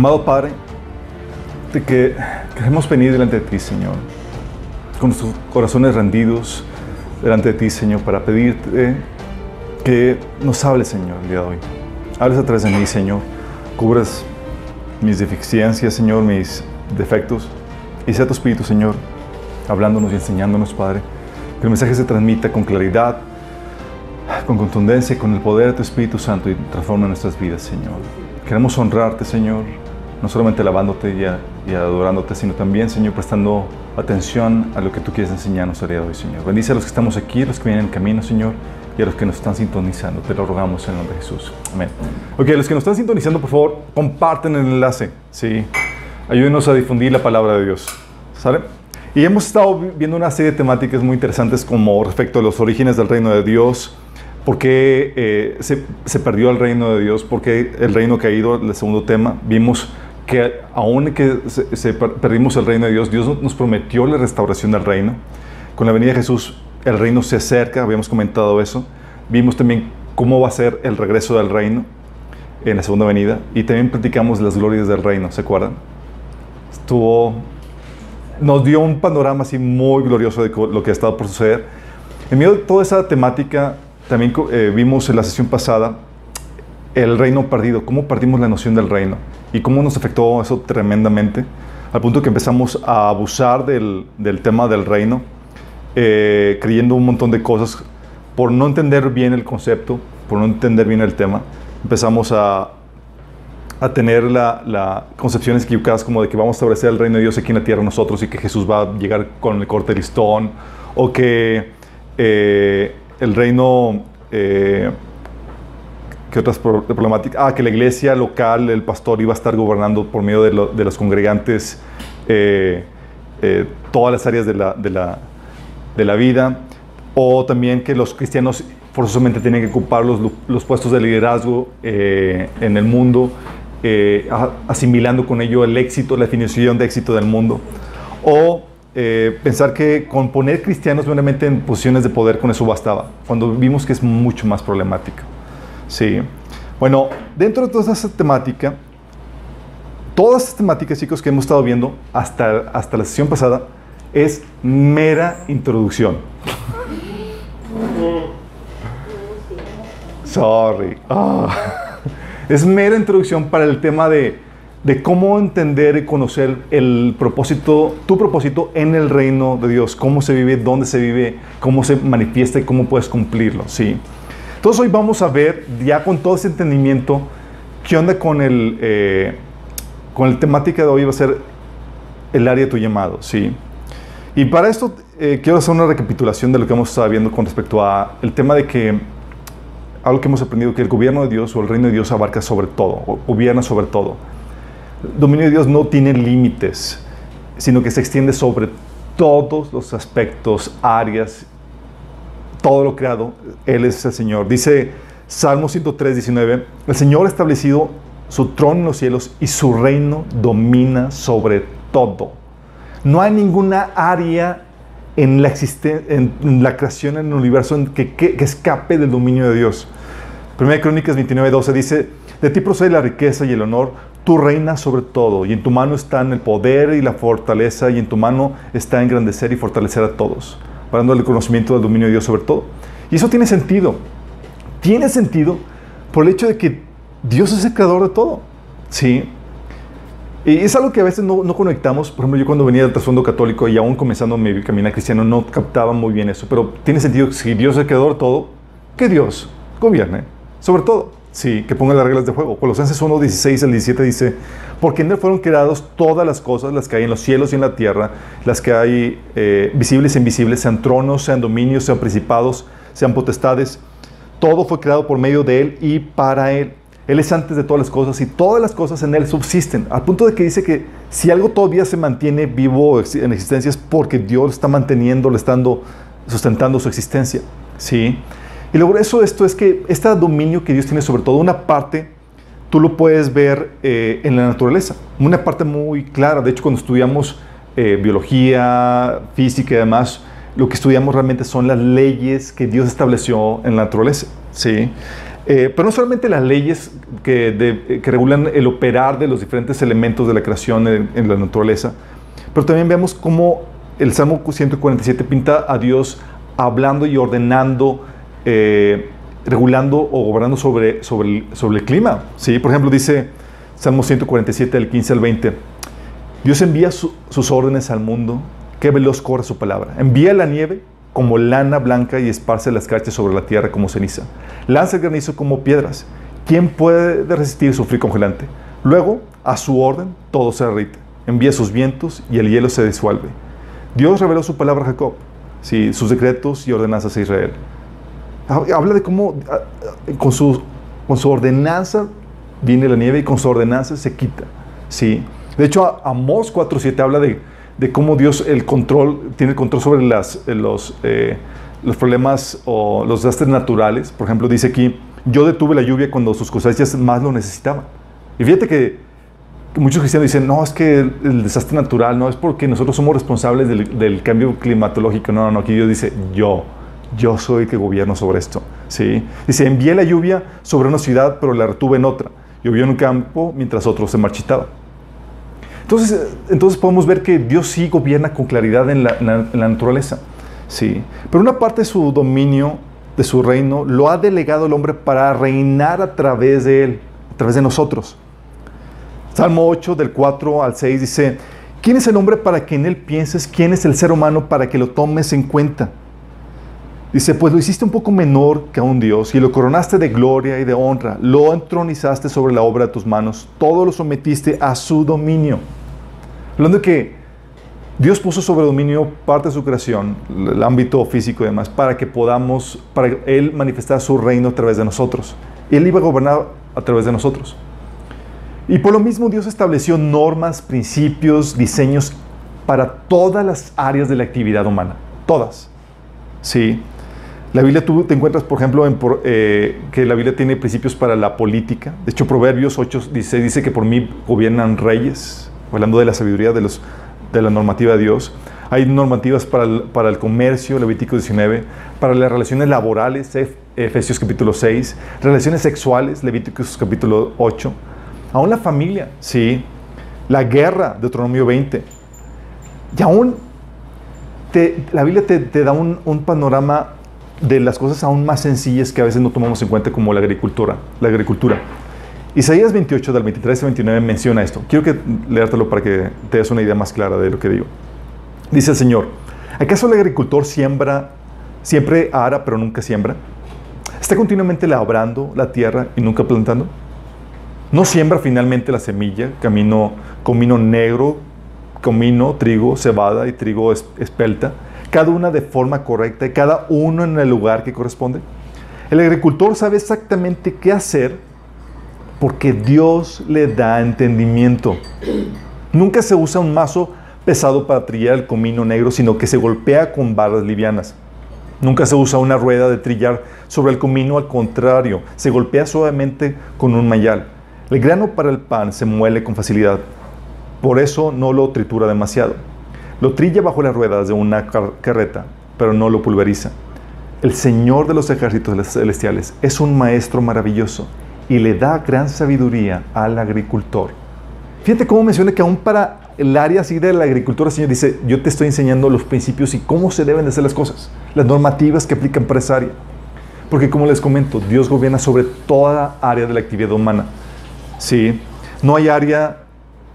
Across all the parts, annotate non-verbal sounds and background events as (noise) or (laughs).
Amado Padre, de que queremos venir delante de ti, Señor, con nuestros corazones rendidos delante de ti, Señor, para pedirte que nos hables, Señor, el día de hoy. Hables a través de mí, Señor. Cubras mis deficiencias, Señor, mis defectos. Y sea tu Espíritu, Señor, hablándonos y enseñándonos, Padre. Que el mensaje se transmita con claridad, con contundencia con el poder de tu Espíritu Santo y transforma nuestras vidas, Señor. Queremos honrarte, Señor, no solamente alabándote y, adorándote, sino también, Señor, prestando atención a lo que tú quieres enseñarnos el día de hoy, Señor. Bendice a los que estamos aquí, a los que vienen en camino, Señor, y a los que nos están sintonizando. Te lo rogamos en el nombre de Jesús. Amén. Ok, los que nos están sintonizando, por favor, comparten el enlace, ¿sí? Ayúdenos a difundir la palabra de Dios. ¿Sale? Y hemos estado viendo una serie de temáticas muy interesantes como respecto a los orígenes del reino de Dios, por qué eh, se, se, perdió el reino de Dios, por qué el reino caído, el segundo tema. Vimos que aún que se, perdimos el reino de Dios, Dios nos prometió la restauración del reino. Con la venida de Jesús, el reino se acerca, habíamos comentado eso. Vimos también cómo va a ser el regreso del reino en la segunda venida. Y también platicamos las glorias del reino, ¿se acuerdan? Estuvo, nos dio un panorama así muy glorioso de lo que ha estado por suceder. En medio de toda esa temática, también eh, vimos en la sesión pasada el reino perdido, cómo perdimos la noción del reino y cómo nos afectó eso tremendamente, al punto que empezamos a abusar del, del tema del reino, eh, creyendo un montón de cosas por no entender bien el concepto, por no entender bien el tema. Empezamos a, a tener las la concepciones equivocadas como de que vamos a establecer el reino de Dios aquí en la tierra nosotros y que Jesús va a llegar con el corte listón, o que eh, el reino... Eh, ¿Qué otras problemáticas? Ah, que la iglesia local, el pastor iba a estar gobernando por medio de, los congregantes eh, eh, todas las áreas de la, de, la, de la, vida. O también que los cristianos forzosamente tienen que ocupar los, los puestos de liderazgo eh, en el mundo, asimilando con ello el éxito, la definición de éxito del mundo. O pensar que con poner cristianos meramente en posiciones de poder con eso bastaba, cuando vimos que es mucho más problemática. Sí. Bueno, dentro de toda esa temática, todas estas temáticas, chicos, que hemos estado viendo hasta, hasta la sesión pasada, es mera introducción. Sorry. Ah. Es mera introducción para el tema de, de, cómo entender y conocer el propósito, tu propósito en el reino de Dios, cómo se vive, dónde se vive, cómo se manifiesta y cómo puedes cumplirlo, ¿sí? Entonces hoy vamos a ver, ya con todo ese entendimiento, qué onda con el, eh, con el temática de hoy va a ser el área de tu llamado, ¿sí? Y para esto eh, quiero hacer una recapitulación de lo que hemos estado viendo con respecto a el tema de que algo que hemos aprendido, que el gobierno de Dios o el reino de Dios abarca sobre todo, o gobierna sobre todo. El dominio de Dios no tiene límites, sino que se extiende sobre todos los aspectos, áreas todo lo creado, Él es el Señor. Dice Salmo 103, 19, el Señor ha establecido su trono en los cielos y su reino domina sobre todo. No hay ninguna área en la, en la creación, en el universo, que, escape del dominio de Dios. Primera Crónicas 29, 12 dice, de ti procede la riqueza y el honor, tú reinas sobre todo, y en tu mano están el poder y la fortaleza, y en tu mano está engrandecer y fortalecer a todos para el conocimiento del dominio de Dios sobre todo. Y eso tiene sentido. Tiene sentido por el hecho de que Dios es el creador de todo. Sí. Y es algo que a veces no, no conectamos. Por ejemplo, yo cuando venía del trasfondo católico y aún comenzando mi camino cristiano no captaba muy bien eso. Pero tiene sentido que si Dios es el creador de todo, que Dios gobierne sobre todo. Sí, que ponga las reglas de juego. Colosenses 1, 16 al 17 dice, porque en él fueron creadas todas las cosas, las que hay en los cielos y en la tierra, las que hay eh, visibles e invisibles, sean tronos, sean dominios, sean principados, sean potestades. Todo fue creado por medio de él y para él. Él es antes de todas las cosas y todas las cosas en él subsisten. Al punto de que dice que si algo todavía se mantiene vivo en existencia es porque Dios está manteniendo, le está sustentando su existencia. ¿Sí? Y lo grueso de esto es que este dominio que Dios tiene sobre todo, una parte, tú lo puedes ver eh, en la naturaleza, una parte muy clara. De hecho, cuando estudiamos eh, biología, física y demás, lo que estudiamos realmente son las leyes que Dios estableció en la naturaleza. ¿sí? Eh, pero no solamente las leyes que, que, regulan el operar de los diferentes elementos de la creación en, la naturaleza, pero también vemos cómo el Salmo 147 pinta a Dios hablando y ordenando, eh, regulando o gobernando sobre, sobre, el, sobre el clima. ¿sí? Por ejemplo, dice Salmo 147, del 15 al 20, Dios envía sus órdenes al mundo, que veloz corre su palabra. Envía la nieve como lana blanca y esparce las cachas sobre la tierra como ceniza. Lanza el granizo como piedras. ¿Quién puede resistir su frío congelante? Luego, a su orden, todo se derrite. Envía sus vientos y el hielo se disuelve. Dios reveló su palabra a Jacob, sí, sus decretos y ordenanzas a Israel. Habla de cómo con su, con su ordenanza viene la nieve y con su ordenanza se quita. ¿sí? De hecho, Amós 4.7 habla de de cómo Dios el control, tiene el control sobre las, eh, los, eh, los problemas o los desastres naturales. Por ejemplo, dice aquí, yo detuve la lluvia cuando sus cosechas más lo necesitaban. Y fíjate que muchos cristianos dicen, no, es que el, desastre natural no es porque nosotros somos responsables del, cambio climatológico. No, no, no, aquí Dios dice, yo, yo soy que gobierno sobre esto. ¿sí? Dice, envié la lluvia sobre una ciudad, pero la retuve en otra. Llovió en un campo mientras otro se marchitaba. Entonces, entonces podemos ver que Dios sí gobierna con claridad en la, naturaleza. Sí. Pero una parte de su dominio, de su reino, lo ha delegado el hombre para reinar a través de él, a través de nosotros. Salmo 8, del 4 al 6 dice, ¿quién es el hombre para que en él pienses? ¿Quién es el ser humano para que lo tomes en cuenta? Dice, pues lo hiciste un poco menor que a un Dios y lo coronaste de gloria y de honra, lo entronizaste sobre la obra de tus manos, todo lo sometiste a su dominio. Hablando de que Dios puso sobre dominio parte de su creación, el ámbito físico y demás, para que podamos, para Él manifestar su reino a través de nosotros. Él iba a gobernar a través de nosotros. Y por lo mismo Dios estableció normas, principios, diseños para todas las áreas de la actividad humana. Todas. Sí. La Biblia tú te encuentras, por ejemplo, en, eh, que la Biblia tiene principios para la política. De hecho, Proverbios 8 dice, dice que por mí gobiernan reyes hablando de la sabiduría de, los, de la normativa de Dios. Hay normativas para el, para el comercio, Levítico 19, para las relaciones laborales, Efesios capítulo 6, relaciones sexuales, Levíticos capítulo 8, aún la familia, sí, la guerra, Deuteronomio 20. Y aún te, la Biblia te, te da un, un, panorama de las cosas aún más sencillas que a veces no tomamos en cuenta como la agricultura. La agricultura. Isaías 28 del 23 al 29 menciona esto. Quiero que leértelo para que te des una idea más clara de lo que digo. Dice el Señor, ¿acaso el agricultor siembra, siempre ara pero nunca siembra? ¿Está continuamente labrando la tierra y nunca plantando? ¿No siembra finalmente la semilla, camino, comino negro, comino, trigo, cebada y trigo espelta, cada una de forma correcta y cada uno en el lugar que corresponde? El agricultor sabe exactamente qué hacer porque Dios le da entendimiento. Nunca se usa un mazo pesado para trillar el comino negro, sino que se golpea con barras livianas. Nunca se usa una rueda de trillar sobre el comino, al contrario, se golpea suavemente con un mayal. El grano para el pan se muele con facilidad, por eso no lo tritura demasiado. Lo trilla bajo las ruedas de una carreta, pero no lo pulveriza. El Señor de los ejércitos celestiales es un maestro maravilloso y le da gran sabiduría al agricultor. Fíjate cómo menciona que aún para el área así de la agricultura, el Señor dice, yo te estoy enseñando los principios y cómo se deben de hacer las cosas, las normativas que esa área. Porque como les comento, Dios gobierna sobre toda área de la actividad humana. Sí, no hay área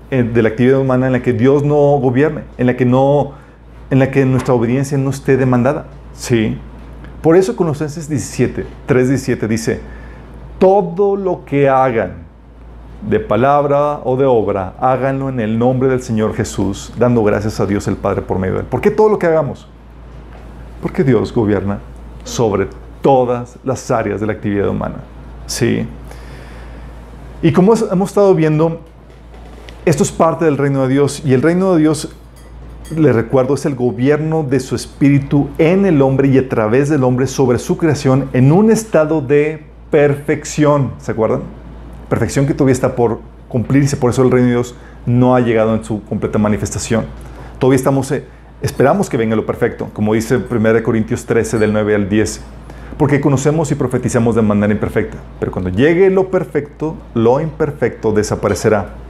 de la actividad humana en la que Dios no gobierne, en la que no en la que nuestra obediencia no esté demandada. Sí. Por eso Colosenses 17, 3:17 dice, todo lo que hagan, de palabra o de obra, háganlo en el nombre del Señor Jesús, dando gracias a Dios el Padre por medio de Él. ¿Por qué todo lo que hagamos? Porque Dios gobierna sobre todas las áreas de la actividad humana. Sí. Y como hemos estado viendo, esto es parte del reino de Dios y el reino de Dios, le recuerdo, es el gobierno de su espíritu en el hombre y a través del hombre sobre su creación en un estado de perfección. ¿Se acuerdan? Perfección que todavía está por cumplirse, por eso el reino de Dios no ha llegado en su completa manifestación. Todavía estamos, eh, esperamos que venga lo perfecto, como dice 1 Corintios 13 del 9 al 10. porque conocemos y profetizamos de manera imperfecta. Pero cuando llegue lo perfecto, lo imperfecto desaparecerá.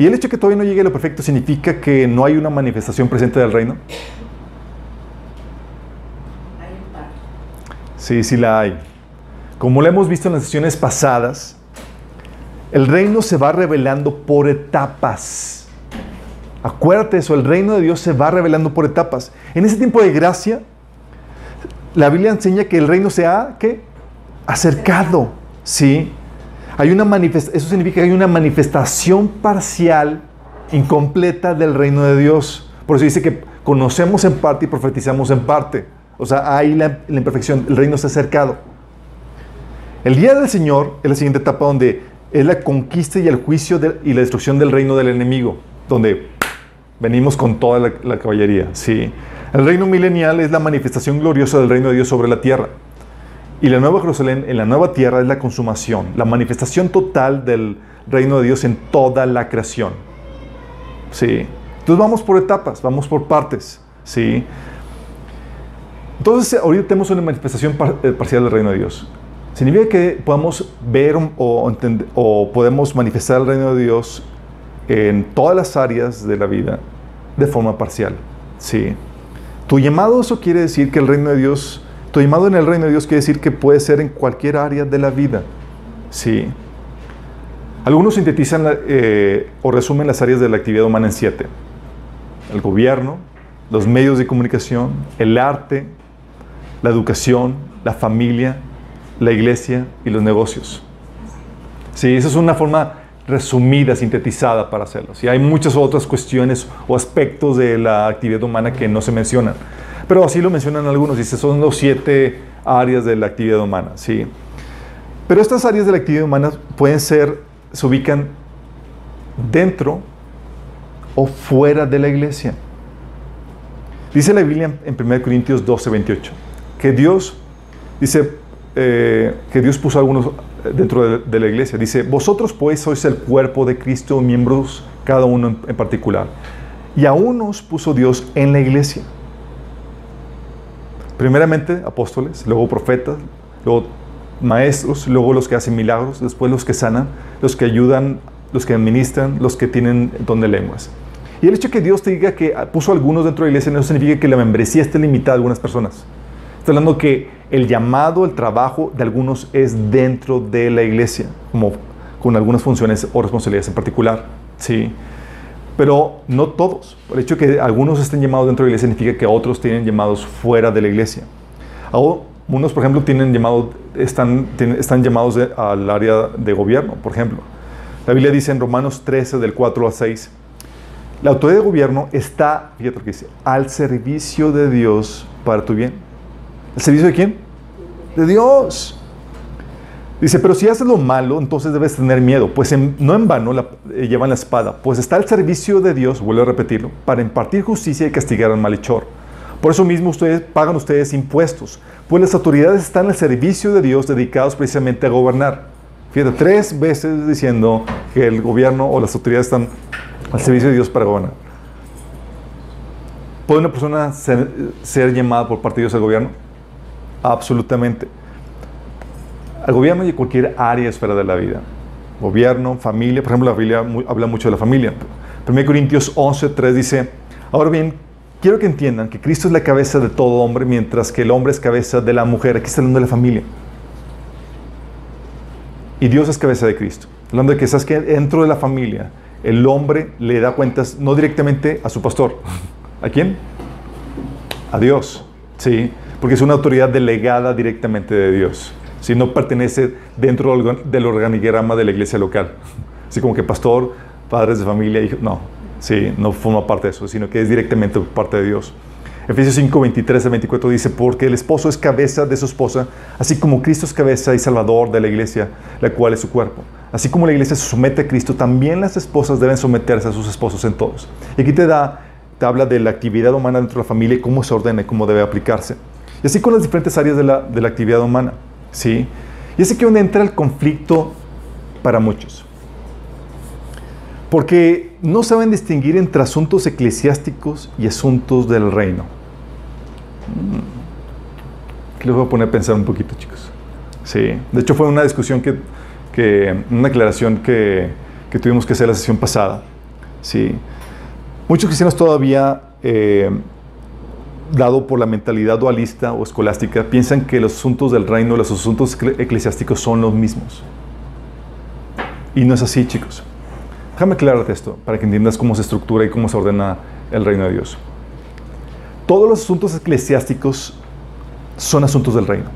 Y el hecho de que todavía no llegue lo perfecto significa que no hay una manifestación presente del reino. Sí, sí la hay. Como lo hemos visto en las sesiones pasadas, el reino se va revelando por etapas. Acuérdate eso, el reino de Dios se va revelando por etapas. En ese tiempo de gracia, la Biblia enseña que el reino se ha ¿qué? acercado. ¿sí? Hay una eso significa que hay una manifestación parcial, incompleta del reino de Dios. Por eso dice que conocemos en parte y profetizamos en parte. O sea, hay la, imperfección, el reino está acercado. El día del Señor es la siguiente etapa donde es la conquista y el juicio y la destrucción del reino del enemigo, donde venimos con toda la, la caballería. Sí. El reino milenial es la manifestación gloriosa del reino de Dios sobre la tierra. Y la nueva Jerusalén en la nueva tierra es la consumación, la manifestación total del reino de Dios en toda la creación. Sí. Entonces vamos por etapas, vamos por partes. Sí. Entonces ahorita tenemos una manifestación eh, parcial del reino de Dios. Significa que podemos ver o, o podemos manifestar el reino de Dios en todas las áreas de la vida de forma parcial. Sí. Tu llamado, eso quiere decir que el reino de Dios, tu llamado en el reino de Dios quiere decir que puede ser en cualquier área de la vida. Sí. Algunos sintetizan eh, o resumen las áreas de la actividad humana en siete. El gobierno, los medios de comunicación, el arte, la educación, la familia, la iglesia y los negocios. Sí, esa es una forma resumida, sintetizada para hacerlo. Y hay muchas otras cuestiones o aspectos de la actividad humana que no se mencionan. Pero así lo mencionan algunos, dice, son los siete áreas de la actividad humana. ¿sí? Pero estas áreas de la actividad humana pueden ser, se ubican dentro o fuera de la iglesia. Dice la Biblia en 1 Corintios 12, 28, que Dios, dice, eh, que Dios puso algunos dentro de, la iglesia. Dice, vosotros pues sois el cuerpo de Cristo, miembros cada uno en, particular. Y a unos puso Dios en la iglesia. Primeramente apóstoles, luego profetas, luego maestros, luego los que hacen milagros, después los que sanan, los que ayudan, los que administran, los que tienen don de lenguas. Y el hecho de que Dios te diga que puso algunos dentro de la iglesia no significa que la membresía esté limitada a algunas personas. Está hablando que el llamado, el trabajo de algunos es dentro de la iglesia, como con algunas funciones o responsabilidades en particular. ¿sí? Pero no todos. El hecho de que algunos estén llamados dentro de la iglesia significa que otros tienen llamados fuera de la iglesia. Unos, por ejemplo, tienen llamado, están, están llamados al área de gobierno, por ejemplo. La Biblia dice en Romanos 13, del 4 al 6, la autoridad de gobierno está, fíjate dice, al servicio de Dios para tu bien. ¿El servicio de quién? De Dios. Dice, pero si haces lo malo, entonces debes tener miedo, pues no en vano eh, llevan la espada, pues está el servicio de Dios, vuelvo a repetirlo, para impartir justicia y castigar al malhechor. Por eso mismo ustedes pagan ustedes impuestos, pues las autoridades están al servicio de Dios dedicados precisamente a gobernar. Fíjate, tres veces diciendo que el gobierno o las autoridades están al servicio de Dios para gobernar. ¿Puede una persona ser, llamada por parte de al gobierno? Absolutamente. Al gobierno y cualquier área esfera de la vida. Gobierno, familia, por ejemplo, la Biblia habla mucho de la familia. 1 Corintios 11, 3 dice, ahora bien, quiero que entiendan que Cristo es la cabeza de todo hombre, mientras que el hombre es cabeza de la mujer. Aquí está hablando de la familia. Y Dios es cabeza de Cristo. Hablando de que sabes que dentro de la familia, el hombre le da cuentas no directamente a su pastor. ¿A quién? A Dios. Sí porque es una autoridad delegada directamente de Dios. Si no pertenece dentro del organigrama de la iglesia local. Así como que pastor, padres de familia, hijos. No, sí, no forma parte de eso, sino que es directamente parte de Dios. Efesios 5, 23 a 24 dice, porque el esposo es cabeza de su esposa, así como Cristo es cabeza y salvador de la iglesia, la cual es su cuerpo. Así como la iglesia se somete a Cristo, también las esposas deben someterse a sus esposos en todos. Y aquí te da, te habla de la actividad humana dentro de la familia cómo se ordena y cómo debe aplicarse. Y así con las diferentes áreas de la actividad humana. ¿Sí? Y es aquí donde entra el conflicto para muchos. Porque no saben distinguir entre asuntos eclesiásticos y asuntos del reino. que les voy a poner a pensar un poquito, chicos. Sí, de hecho fue una discusión que, que una aclaración que, que tuvimos que hacer la sesión pasada. Sí. Muchos cristianos todavía, eh, dado por la mentalidad dualista o escolástica, piensan que los asuntos del reino, los asuntos eclesiásticos son los mismos. Y no es así, chicos. Déjame aclararte esto para que entiendas cómo se estructura y cómo se ordena el reino de Dios. Todos los asuntos eclesiásticos son asuntos del reino.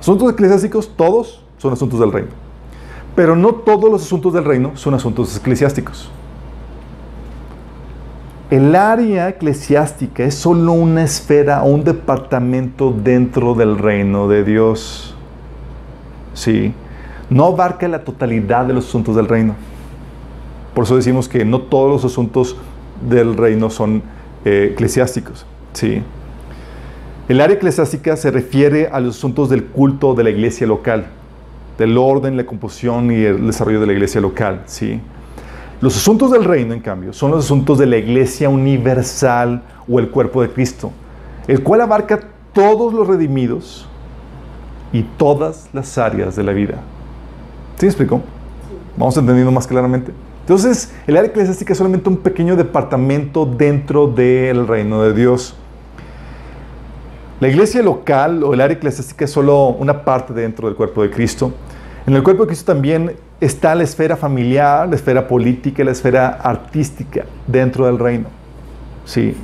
Asuntos eclesiásticos, todos son asuntos del reino. Pero no todos los asuntos del reino son asuntos eclesiásticos. El área eclesiástica es solo una esfera o un departamento dentro del reino de Dios. Sí, no abarca la totalidad de los asuntos del reino. Por eso decimos que no todos los asuntos del reino son eh, eclesiásticos. Sí. El área eclesiástica se refiere a los asuntos del culto de la iglesia local, del orden, la composición y el desarrollo de la iglesia local. ¿sí? Los asuntos del reino, en cambio, son los asuntos de la iglesia universal o el cuerpo de Cristo, el cual abarca todos los redimidos y todas las áreas de la vida. ¿Sí me explico? Vamos entendiendo más claramente. Entonces, el área eclesiástica es solamente un pequeño departamento dentro del reino de Dios. La iglesia local o el área eclesiástica es solo una parte dentro del cuerpo de Cristo. En el cuerpo de Cristo también está la esfera familiar, la esfera política, la esfera artística dentro del reino. Sí.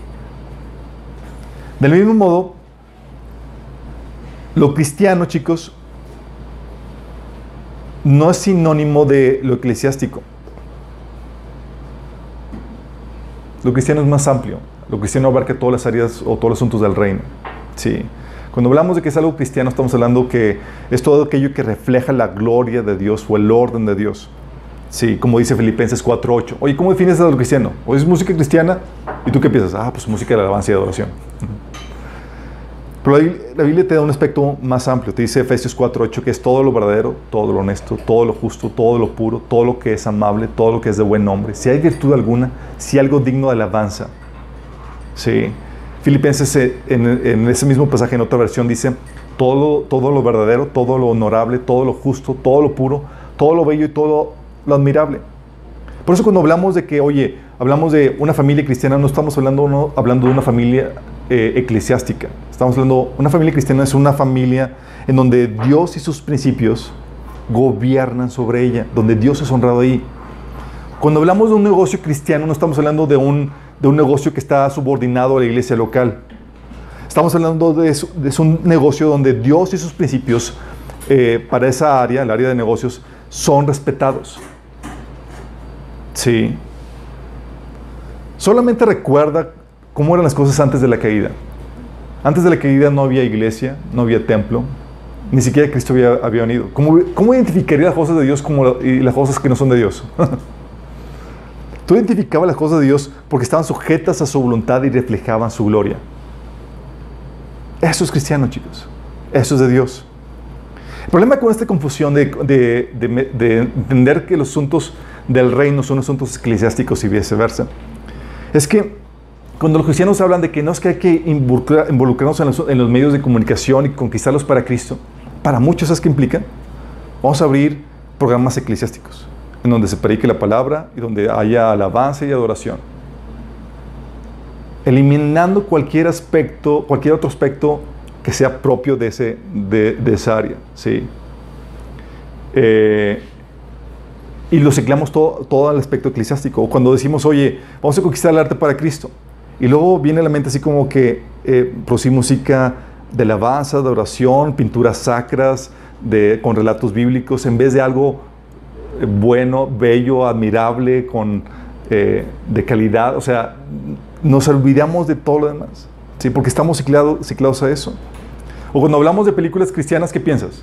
Del mismo modo, lo cristiano, chicos, no es sinónimo de lo eclesiástico. Lo cristiano es más amplio. Lo cristiano abarca todas las áreas o todos los asuntos del reino. Sí. Cuando hablamos de que es algo cristiano, estamos hablando que es todo aquello que refleja la gloria de Dios o el orden de Dios. Sí, como dice Filipenses 4.8. Oye, ¿cómo defines a lo cristiano? ¿O es música cristiana? ¿Y tú qué piensas? Ah, pues música de alabanza y adoración. Pero la Biblia te da un aspecto más amplio. Te dice Efesios 4.8 que es todo lo verdadero, todo lo honesto, todo lo justo, todo lo puro, todo lo que es amable, todo lo que es de buen nombre. Si hay virtud alguna, si hay algo digno de alabanza. Sí. Filipenses eh, en, ese mismo pasaje, en otra versión, dice, todo, todo lo verdadero, todo lo honorable, todo lo justo, todo lo puro, todo lo bello y todo lo admirable. Por eso cuando hablamos de que, oye, hablamos de una familia cristiana, no estamos hablando, hablando de una familia eh, eclesiástica. Estamos hablando, una familia cristiana es una familia en donde Dios y sus principios gobiernan sobre ella, donde Dios es honrado ahí. Cuando hablamos de un negocio cristiano, no estamos hablando de un de un negocio que está subordinado a la iglesia local. Estamos hablando de, un negocio donde Dios y sus principios eh, para esa área, el área de negocios, son respetados. Sí. Solamente recuerda cómo eran las cosas antes de la caída. Antes de la caída no había iglesia, no había templo, ni siquiera Cristo había, había venido. ¿Cómo, ¿Cómo, identificaría las cosas de Dios como, y las cosas que no son de Dios? (laughs) Tú identificabas las cosas de Dios porque estaban sujetas a su voluntad y reflejaban su gloria. Eso es cristiano, chicos. Eso es de Dios. El problema con esta confusión de, entender que los asuntos del reino son asuntos eclesiásticos y viceversa, es que cuando los cristianos hablan de que no es que hay que involucrarnos en los, medios de comunicación y conquistarlos para Cristo, para muchos, ¿sabes qué implica? Vamos a abrir programas eclesiásticos en donde se predique la palabra y donde haya alabanza y adoración. Eliminando cualquier aspecto, cualquier otro aspecto que sea propio de, ese, de, esa área. ¿sí? Eh, y lo ciclamos todo, todo el aspecto eclesiástico. Cuando decimos, oye, vamos a conquistar el arte para Cristo. Y luego viene a la mente así como que eh, música de alabanza, de oración, pinturas sacras, de, con relatos bíblicos, en vez de algo bueno, bello, admirable, con, eh, de calidad. O sea, nos olvidamos de todo lo demás. ¿sí? Porque estamos ciclados, ciclados a eso. O cuando hablamos de películas cristianas, ¿qué piensas?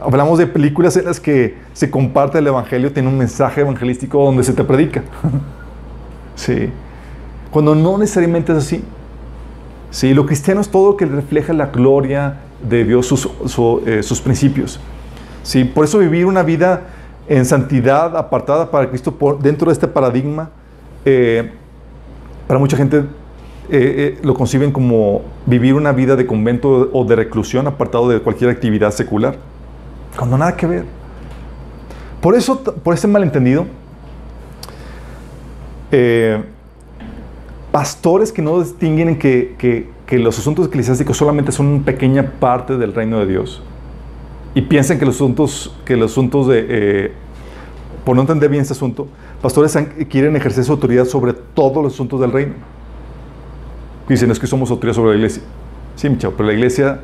Hablamos de películas en las que se comparte el Evangelio, tiene un mensaje evangelístico donde se te predica. (laughs) sí. Cuando no necesariamente es así. Sí, lo cristiano es todo lo que refleja la gloria de Dios, sus, eh, sus principios. ¿Sí? Por eso vivir una vida en santidad, apartada para Cristo, dentro de este paradigma, eh, para mucha gente eh, lo conciben como vivir una vida de convento o de reclusión apartado de cualquier actividad secular, cuando nada que ver. Por eso, por ese malentendido, pastores que no distinguen en que, los asuntos eclesiásticos solamente son una pequeña parte del reino de Dios y piensan que los asuntos, que los asuntos de, por no entender bien este asunto, pastores quieren ejercer su autoridad sobre todos los asuntos del reino. Dicen, es que somos autoridad sobre la iglesia. Sí, mi chavo, pero la iglesia,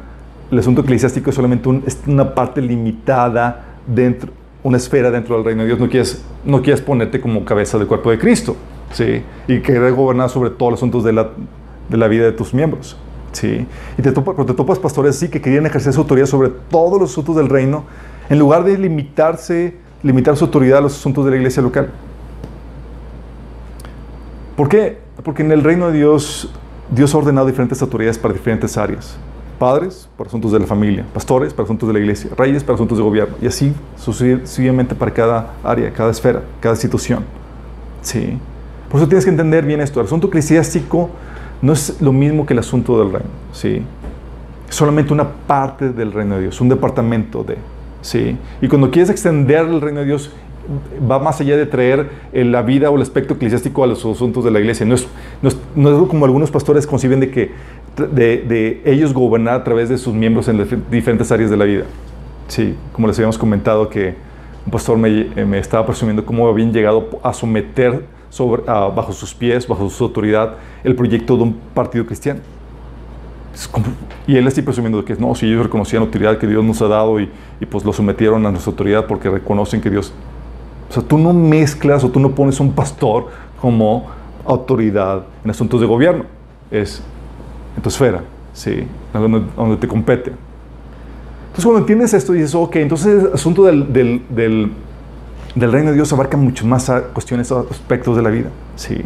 el asunto eclesiástico es solamente una parte limitada dentro, una esfera dentro del reino de Dios. No quieres, no quieres ponerte como cabeza del cuerpo de Cristo, ¿sí? Y querer gobernar sobre todos los asuntos de la, de la vida de tus miembros, ¿sí? Y te, topas, te topas pastores así que querían ejercer su autoridad sobre todos los asuntos del reino, en lugar de limitarse, limitar su autoridad a los asuntos de la iglesia local. ¿Por qué? Porque en el reino de Dios Dios ha ordenado diferentes autoridades para diferentes áreas. Padres para asuntos de la familia, pastores para asuntos de la iglesia, reyes para asuntos de gobierno, y así sucesivamente para cada área, cada esfera, cada institución. ¿Sí? Por eso tienes que entender bien esto. El asunto eclesiástico no es lo mismo que el asunto del reino. ¿sí? Solamente una parte del reino de Dios, un departamento de. ¿sí? Y cuando quieres extender el reino de Dios, va más allá de traer eh, la vida o el aspecto eclesiástico a los asuntos de la iglesia. No es, no es, no es como algunos pastores conciben de que de, ellos gobernar a través de sus miembros en las diferentes áreas de la vida. Sí, como les habíamos comentado que un pastor me, eh, me estaba presumiendo cómo habían llegado a someter sobre, bajo sus pies, bajo su autoridad, el proyecto de un partido cristiano. y él está presumiendo que no, si ellos reconocían la autoridad que Dios nos ha dado y, y pues lo sometieron a nuestra autoridad porque reconocen que Dios o sea, tú no mezclas o tú no pones un pastor como autoridad en asuntos de gobierno. Es en tu esfera, ¿sí? Donde, te compete. Entonces, cuando entiendes esto, dices, ok, entonces el asunto del, reino de Dios abarca mucho más cuestiones, aspectos de la vida, ¿sí?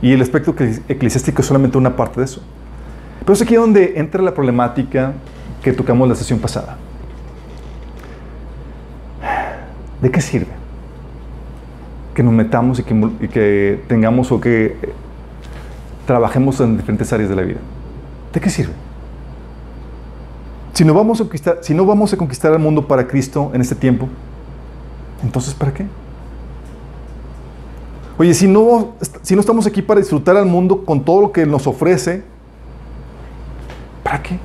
Y el aspecto eclesiástico es solamente una parte de eso. Pero es aquí donde entra la problemática que tocamos la sesión pasada. ¿De qué sirve? que nos metamos y que, tengamos o que trabajemos en diferentes áreas de la vida. ¿De qué sirve? Si no, vamos a conquistar, si no vamos a conquistar el mundo para Cristo en este tiempo, entonces ¿para qué? Oye, si no, si no estamos aquí para disfrutar al mundo con todo lo que nos ofrece, ¿para qué?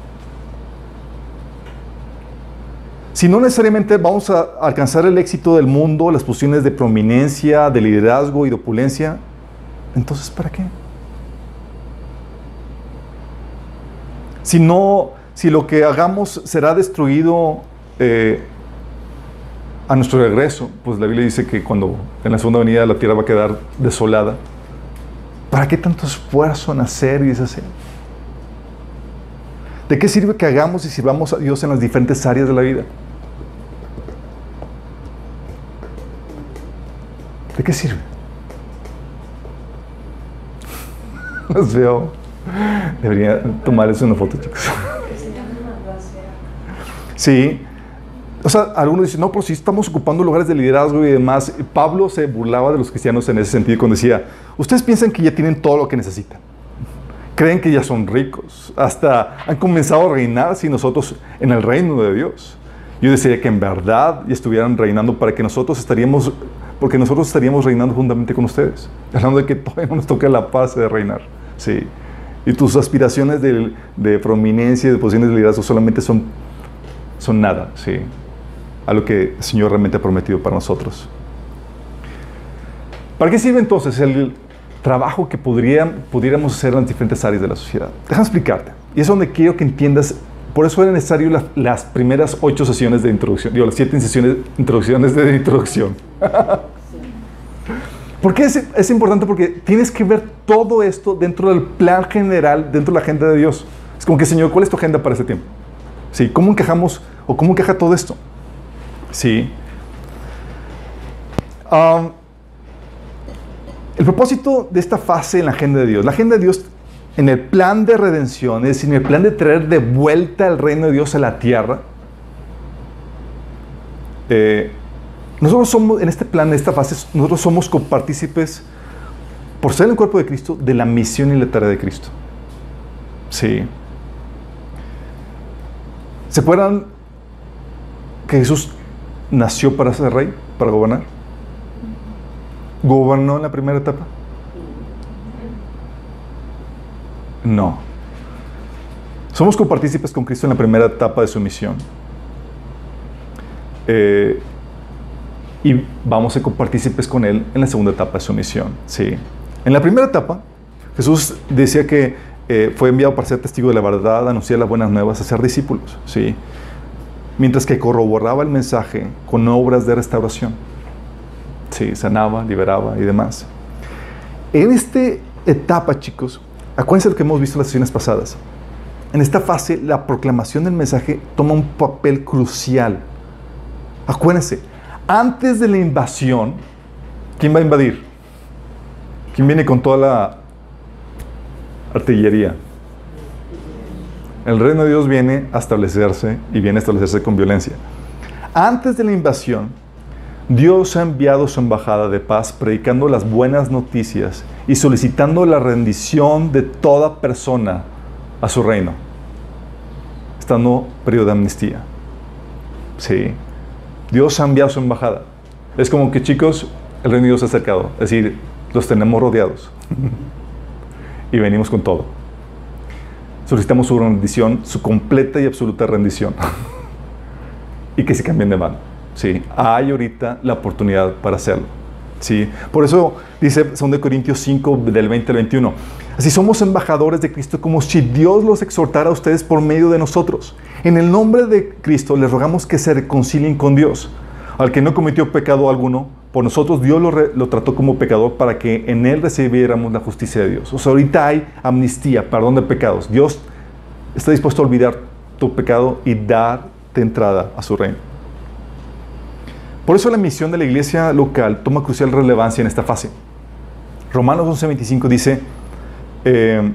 Si no necesariamente vamos a alcanzar el éxito del mundo, las posiciones de prominencia, de liderazgo y de opulencia, entonces ¿para qué? Si no, si lo que hagamos será destruido eh, a nuestro regreso, pues la Biblia dice que cuando en la segunda venida la tierra va a quedar desolada, ¿para qué tanto esfuerzo en hacer y deshacer? ¿De qué sirve que hagamos y sirvamos a Dios en las diferentes áreas de la vida? ¿De qué sirve? (laughs) Los veo. Debería tomarles una foto, chicos. Sí. O sea, algunos dicen, no, pero si estamos ocupando lugares de liderazgo y demás. Pablo se burlaba de los cristianos en ese sentido cuando decía, ustedes piensan que ya tienen todo lo que necesitan. Creen que ya son ricos. Hasta han comenzado a reinar sin nosotros en el reino de Dios. Yo decía que en verdad ya estuvieran reinando para que nosotros estaríamos porque nosotros estaríamos reinando juntamente con ustedes. Hablando de que (laughs) todavía no nos toca la paz de reinar. Sí. Y tus aspiraciones de, de prominencia y de posiciones de liderazgo solamente son, son nada, sí. A lo que el Señor realmente ha prometido para nosotros. ¿Para qué sirve entonces el trabajo que pudiéramos hacer en las diferentes áreas de la sociedad? Déjame explicarte. Y es donde quiero que entiendas por eso era necesario las primeras ocho sesiones de introducción, digo, las siete sesiones, introducciones de introducción. (laughs) ¿Por qué es, es, importante? Porque tienes que ver todo esto dentro del plan general, dentro de la agenda de Dios. Es como que, Señor, ¿cuál es tu agenda para este tiempo? ¿Sí? ¿Cómo encajamos o cómo encaja todo esto? ¿Sí? El propósito de esta fase en la agenda de Dios. La agenda de Dios en el plan de redención, es decir, en el plan de traer de vuelta el reino de Dios a la tierra, eh, nosotros somos, en este plan, en esta fase, nosotros somos copartícipes, por ser el cuerpo de Cristo, de la misión y la tarea de Cristo. Sí. ¿Se acuerdan que Jesús nació para ser rey, para gobernar? ¿Gobernó en la primera etapa? No. Somos copartícipes con Cristo en la primera etapa de su misión. Eh, y vamos a copartícipes con Él en la segunda etapa de su misión. Sí. En la primera etapa, Jesús decía que eh, fue enviado para ser testigo de la verdad, anunciar las buenas nuevas, hacer discípulos. Sí. Mientras que corroboraba el mensaje con obras de restauración. Sí, sanaba, liberaba y demás. En esta etapa, chicos, acuérdense de lo que hemos visto en las sesiones pasadas. En esta fase, la proclamación del mensaje toma un papel crucial. Acuérdense, antes de la invasión, ¿quién va a invadir? ¿Quién viene con toda la artillería? El reino de Dios viene a establecerse y viene a establecerse con violencia. Antes de la invasión, Dios ha enviado su embajada de paz predicando las buenas noticias y solicitando la rendición de toda persona a su reino, estando periodo de amnistía. Sí, Dios ha enviado su embajada. Es como que chicos, el reino de Dios se ha acercado, es decir, los tenemos rodeados (laughs) y venimos con todo. Solicitamos su rendición, su completa y absoluta rendición y que se cambien de mano. Sí, hay ahorita la oportunidad para hacerlo. Sí, por eso dice 2 Corintios 5 del 20 al 21. Así somos embajadores de Cristo como si Dios los exhortara a ustedes por medio de nosotros. En el nombre de Cristo les rogamos que se reconcilien con Dios. Al que no cometió pecado alguno, por nosotros Dios lo, trató como pecador para que en él recibiéramos la justicia de Dios. O sea, ahorita hay amnistía, perdón de pecados. Dios está dispuesto a olvidar tu pecado y darte entrada a su reino. Por eso la misión de la iglesia local toma crucial relevancia en esta fase. Romanos 11:25 dice, eh,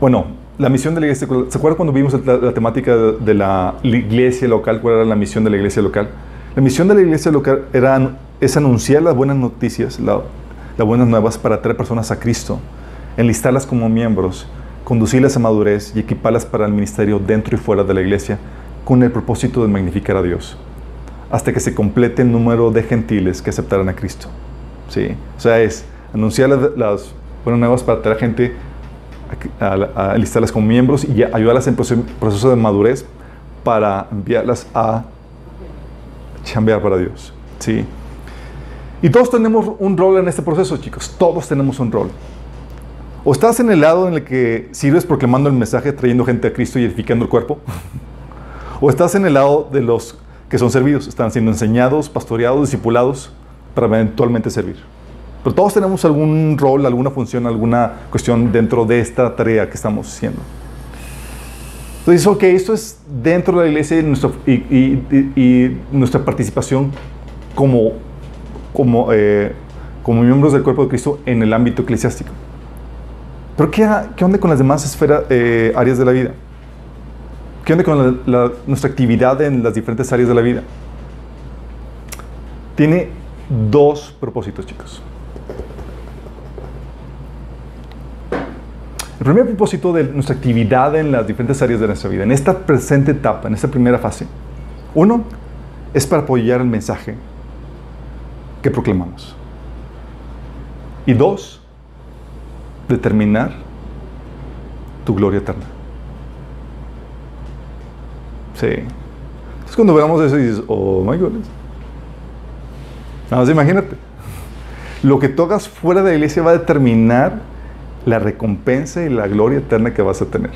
bueno, la misión de la iglesia, ¿se acuerdan cuando vimos la, temática de, la iglesia local? ¿Cuál era la misión de la iglesia local? La misión de la iglesia local era, es anunciar las buenas noticias, la, las buenas nuevas para traer personas a Cristo, enlistarlas como miembros, conducirlas a madurez y equiparlas para el ministerio dentro y fuera de la iglesia con el propósito de magnificar a Dios hasta que se complete el número de gentiles que aceptarán a Cristo. ¿Sí? O sea, es anunciar las, buenas nuevas para traer gente a, listarlas como miembros y ayudarlas en proceso, proceso de madurez para enviarlas a chambear para Dios. ¿Sí? Y todos tenemos un rol en este proceso, chicos. Todos tenemos un rol. O estás en el lado en el que sirves proclamando el mensaje, trayendo gente a Cristo y edificando el cuerpo. (laughs) o estás en el lado de los que son servidos, están siendo enseñados, pastoreados, discipulados para eventualmente servir. Pero todos tenemos algún rol, alguna función, alguna cuestión dentro de esta tarea que estamos haciendo. Entonces, ok, esto es dentro de la iglesia y, nuestra participación como, como, eh, como miembros del cuerpo de Cristo en el ámbito eclesiástico. Pero ¿qué, qué onda con las demás esferas, eh, áreas de la vida? ¿Qué onda con nuestra actividad en las diferentes áreas de la vida? Tiene dos propósitos, chicos. El primer propósito de nuestra actividad en las diferentes áreas de nuestra vida, en esta presente etapa, en esta primera fase, uno, es para apoyar el mensaje que proclamamos. Y dos, determinar tu gloria eterna. Sí. Entonces cuando veamos eso dices, oh my goodness. Nada más imagínate. Lo que tocas fuera de la iglesia va a determinar la recompensa y la gloria eterna que vas a tener.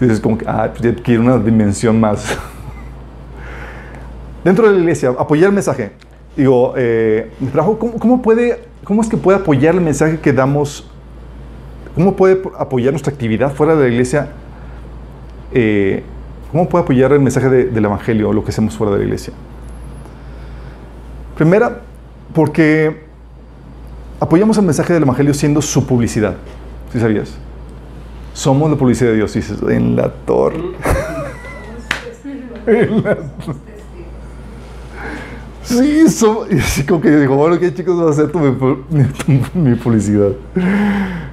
Dices como que, ah, pues quiero una dimensión más. (laughs) Dentro de la iglesia, apoyar el mensaje. Digo, eh, ¿cómo, ¿cómo, puede, ¿cómo es que puede apoyar el mensaje que damos? ¿Cómo puede apoyar nuestra actividad fuera de la iglesia eh, ¿cómo puede apoyar el mensaje de, del Evangelio lo que hacemos fuera de la iglesia? Primera, porque apoyamos el mensaje del Evangelio siendo su publicidad. ¿Sí sabías? Somos la publicidad de Dios. dices, en la torre. (laughs) en la... Sí, así como que yo digo, bueno, ¿qué chicos va a hacer tu, mi, (laughs) mi publicidad?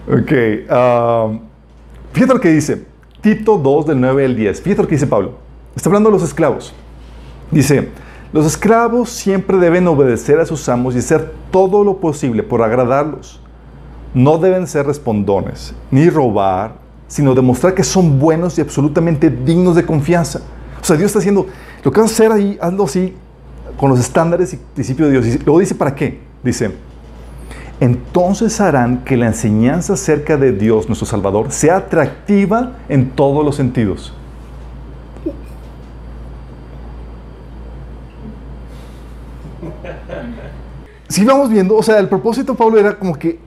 Ok. um, fíjate lo que dice. Tito 2, del 9 al 10. Fíjate lo que dice Pablo. Está hablando de los esclavos. Dice, los esclavos siempre deben obedecer a sus amos y hacer todo lo posible por agradarlos. No deben ser respondones, ni robar, sino demostrar que son buenos y absolutamente dignos de confianza. O sea, Dios está haciendo, lo que vas a hacer ahí, hazlo así, con los estándares y principios de Dios. Y luego dice, ¿para qué? Dice, entonces harán que la enseñanza acerca de Dios, nuestro Salvador, sea atractiva en todos los sentidos. Si vamos viendo, o sea, el propósito Pablo era como que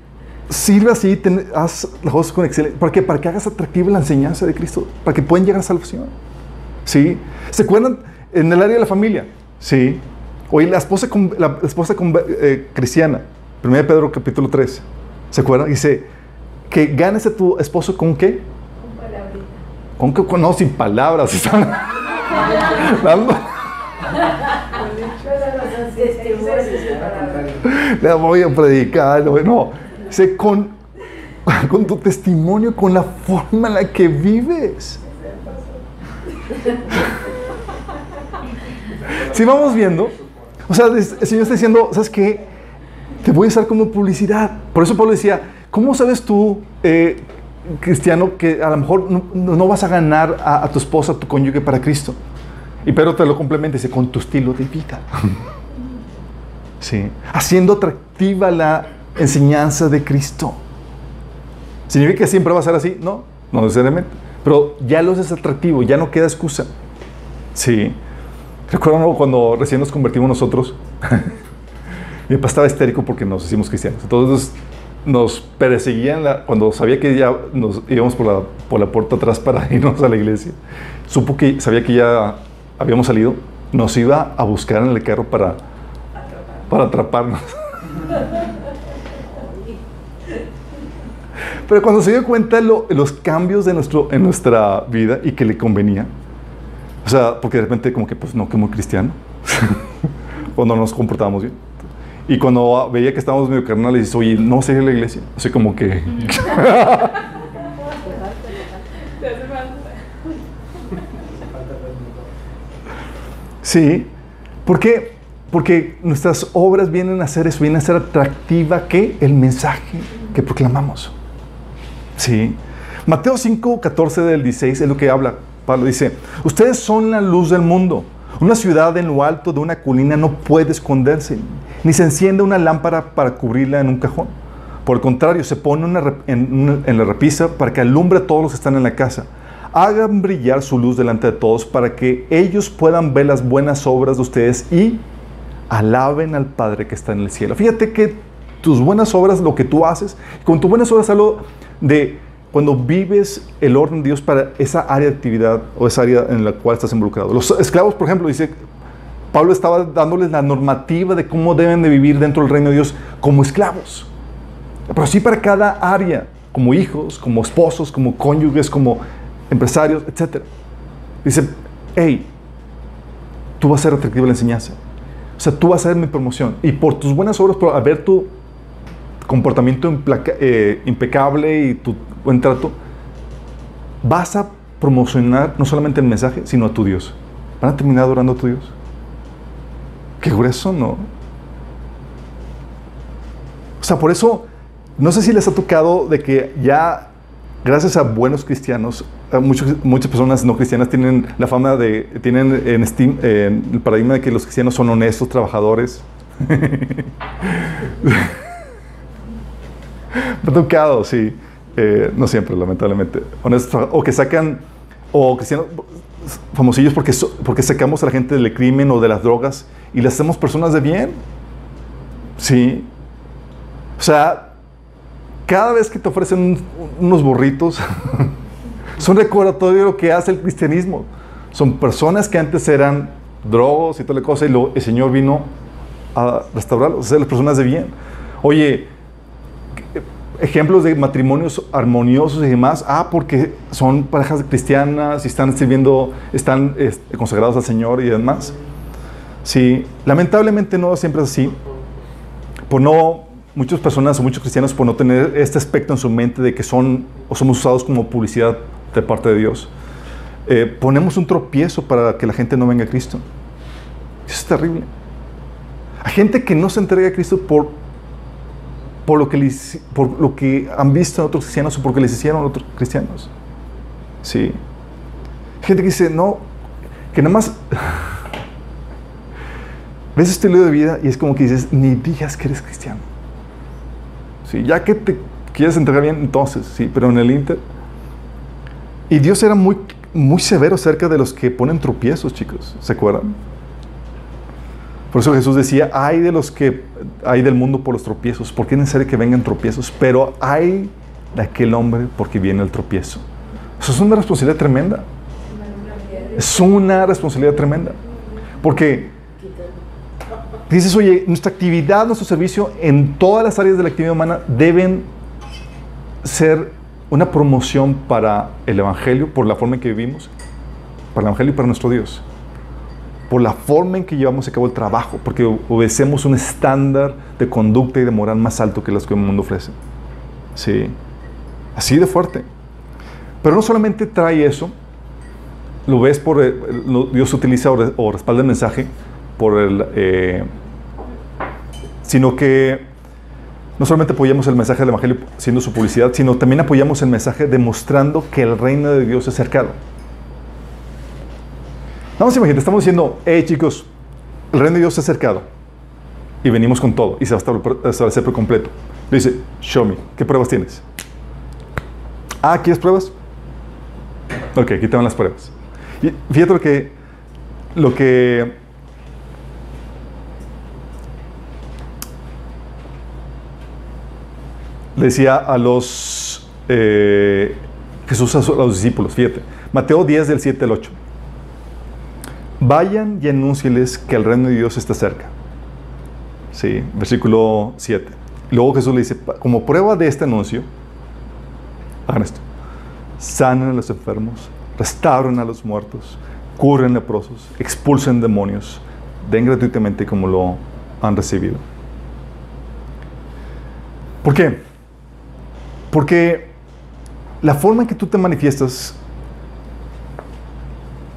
sirve así, haz las cosas con excelencia. ¿Para qué? Para que hagas atractiva la enseñanza de Cristo, para que puedan llegar a salvación. ¿Sí? ¿Se acuerdan en el área de la familia? Sí. Oye, la esposa, la esposa eh, cristiana, 1 Pedro capítulo 3, ¿se acuerdan? Dice, que ganes a tu esposo con qué? Con palabrita. ¿Con qué? No, sin palabras. (laughs) Están. Le voy a predicar. No, sé con, (laughs) con tu testimonio, con la forma en la que vives. Si vamos viendo, o sea, el Señor está diciendo, ¿sabes qué? Te voy a usar como publicidad. Por eso Pablo decía, ¿cómo sabes tú, eh, cristiano, que a lo mejor no, vas a ganar a, tu esposa, a tu cónyuge para Cristo? Y Pedro te lo complementa con tu estilo de vida. (laughs) ¿Sí? Haciendo atractiva la enseñanza de Cristo. ¿Significa que siempre va a ser así? No, no necesariamente. Pero ya lo es atractivo, ya no queda excusa. Sí. Recuerdo cuando recién nos convertimos nosotros. (laughs) mi papá estaba histérico porque nos hicimos cristianos. Entonces nos perseguían cuando sabía que ya nos íbamos por la, por la puerta atrás para (laughs) irnos a la iglesia. Supo que sabía que ya habíamos salido. Nos iba a buscar en el carro para, para atraparnos. Pero cuando se dio cuenta de los cambios de nuestro, en nuestra vida y que le convenía, o sea, porque de repente como que, pues no, que muy cristiano, (laughs) cuando nos comportábamos bien. Y cuando veía que estábamos medio carnales, dice, oye, no sé la iglesia. Así como que... (laughs) sí, ¿por qué? Porque nuestras obras vienen a ser eso, vienen a ser atractiva que el mensaje que proclamamos. Sí. Mateo 5, 14 del 16 es lo que habla. Pablo dice, ustedes son la luz del mundo. Una ciudad en lo alto de una colina no puede esconderse, ni se enciende una lámpara para cubrirla en un cajón. Por el contrario, se pone una en, en, la repisa para que alumbre a todos los que están en la casa. Hagan brillar su luz delante de todos para que ellos puedan ver las buenas obras de ustedes y alaben al Padre que está en el cielo. Fíjate que tus buenas obras, lo que tú haces, con tus buenas obras algo de cuando vives el orden de Dios para esa área de actividad o esa área en la cual estás involucrado. Los esclavos, por ejemplo, dice, Pablo estaba dándoles la normativa de cómo deben de vivir dentro del reino de Dios como esclavos. Pero sí para cada área, como hijos, como esposos, como cónyuges, como empresarios, etc. Dice, hey, tú vas a ser atractivo la enseñanza. O sea, tú vas a ser mi promoción. Y por tus buenas obras, por haber tu comportamiento eh, impecable y tu buen trato, vas a promocionar no solamente el mensaje, sino a tu Dios. Van a terminar adorando a tu Dios. Qué grueso, ¿no? O sea, por eso, no sé si les ha tocado de que ya, gracias a buenos cristianos, muchas, muchas personas no cristianas tienen la fama de, tienen en, el paradigma de que los cristianos son honestos, trabajadores. Me ha tocado, sí. Eh, no siempre, lamentablemente. o que sacan, o cristianos famosillos porque, porque sacamos a la gente del crimen o de las drogas y las hacemos personas de bien. Sí. O sea, cada vez que te ofrecen unos burritos, (laughs) son recordatorio de lo que hace el cristianismo. Son personas que antes eran drogos y toda la cosa y lo, el Señor vino a restaurarlos, a las personas de bien. Oye, ejemplos de matrimonios armoniosos y demás, ah, porque son parejas cristianas y están sirviendo, están consagrados al Señor y demás. Sí, lamentablemente no siempre es así. Por no, muchas personas o muchos cristianos por no tener este aspecto en su mente de que son o somos usados como publicidad de parte de Dios, eh, ponemos un tropiezo para que la gente no venga a Cristo. Eso es terrible. Hay gente que no se entrega a Cristo por, por, lo, que por lo que han visto en otros cristianos o porque les hicieron otros cristianos. Sí. Gente que dice, no, que nada más (laughs) ves este estilo de vida y es como que dices, ni digas que eres cristiano. Sí, ya que te quieres entregar bien, entonces, sí, pero en el Inter. Y Dios era muy, muy severo acerca de los que ponen tropiezos, chicos. ¿Se acuerdan? Por eso Jesús decía, hay de los que hay del mundo por los tropiezos, porque es necesario que vengan tropiezos, pero hay de aquel hombre porque viene el tropiezo. Eso es una responsabilidad tremenda. Es una responsabilidad tremenda. Porque dices, oye, nuestra actividad, nuestro servicio en todas las áreas de la actividad humana deben ser una promoción para el Evangelio, por la forma en que vivimos, para el Evangelio y para nuestro Dios. Por la forma en que llevamos a cabo el trabajo, porque obedecemos un estándar de conducta y de moral más alto que los que el mundo ofrece. Sí, así de fuerte. Pero no solamente trae eso, lo ves por, eh, Dios utiliza o, respalda el mensaje por el, eh, sino que no solamente apoyamos el mensaje del Evangelio siendo su publicidad, sino también apoyamos el mensaje demostrando que el reino de Dios es cercano. Vamos a imaginar, estamos diciendo, hey chicos, el reino de Dios es cercado. Y venimos con todo y se va a establecer por completo. Le dice, show me, ¿qué pruebas tienes? Ah, ¿quieres pruebas? Ok, aquí te van las pruebas. Y fíjate que, lo que decía a los eh, Jesús a los discípulos, fíjate, Mateo 10 del 7 al 8. Vayan y anúncieles que el reino de Dios está cerca. Sí, versículo 7. Luego Jesús le dice, como prueba de este anuncio, hagan esto sanen a los enfermos, restauren a los muertos, curen leprosos, expulsen demonios, den gratuitamente como lo han recibido. ¿Por qué? Porque la forma en que tú te manifiestas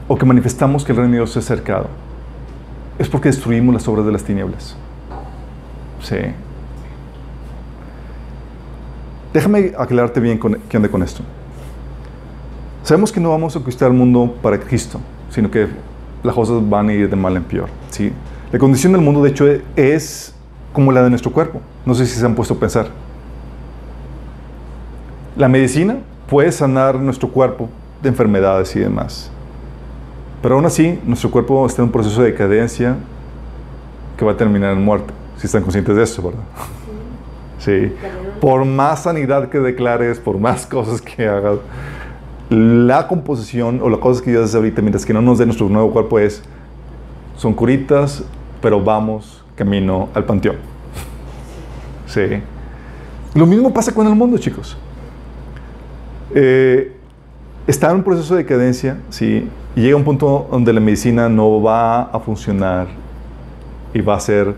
o que manifestamos que el reino de Dios es cercado es porque destruimos las obras de las tinieblas. Sí. Déjame aclararte bien con, qué onda con esto. Sabemos que no vamos a conquistar el mundo para Cristo, sino que las cosas van a ir de mal en peor. ¿sí? La condición del mundo, de hecho, es como la de nuestro cuerpo. No sé si se han puesto a pensar. La medicina puede sanar nuestro cuerpo de enfermedades y demás. Pero aún así, nuestro cuerpo está en un proceso de decadencia que va a terminar en muerte. Si están conscientes de eso, ¿verdad? Sí. Por más sanidad que declares, por más cosas que hagas, la composición o las cosas que Dios hace ahorita, mientras que no nos dé nuestro nuevo cuerpo, es, son curitas, pero vamos camino al panteón. Sí. Lo mismo pasa con el mundo, chicos. Eh, está en un proceso de decadencia, ¿sí? Y llega un punto donde la medicina no va a funcionar y va a ser,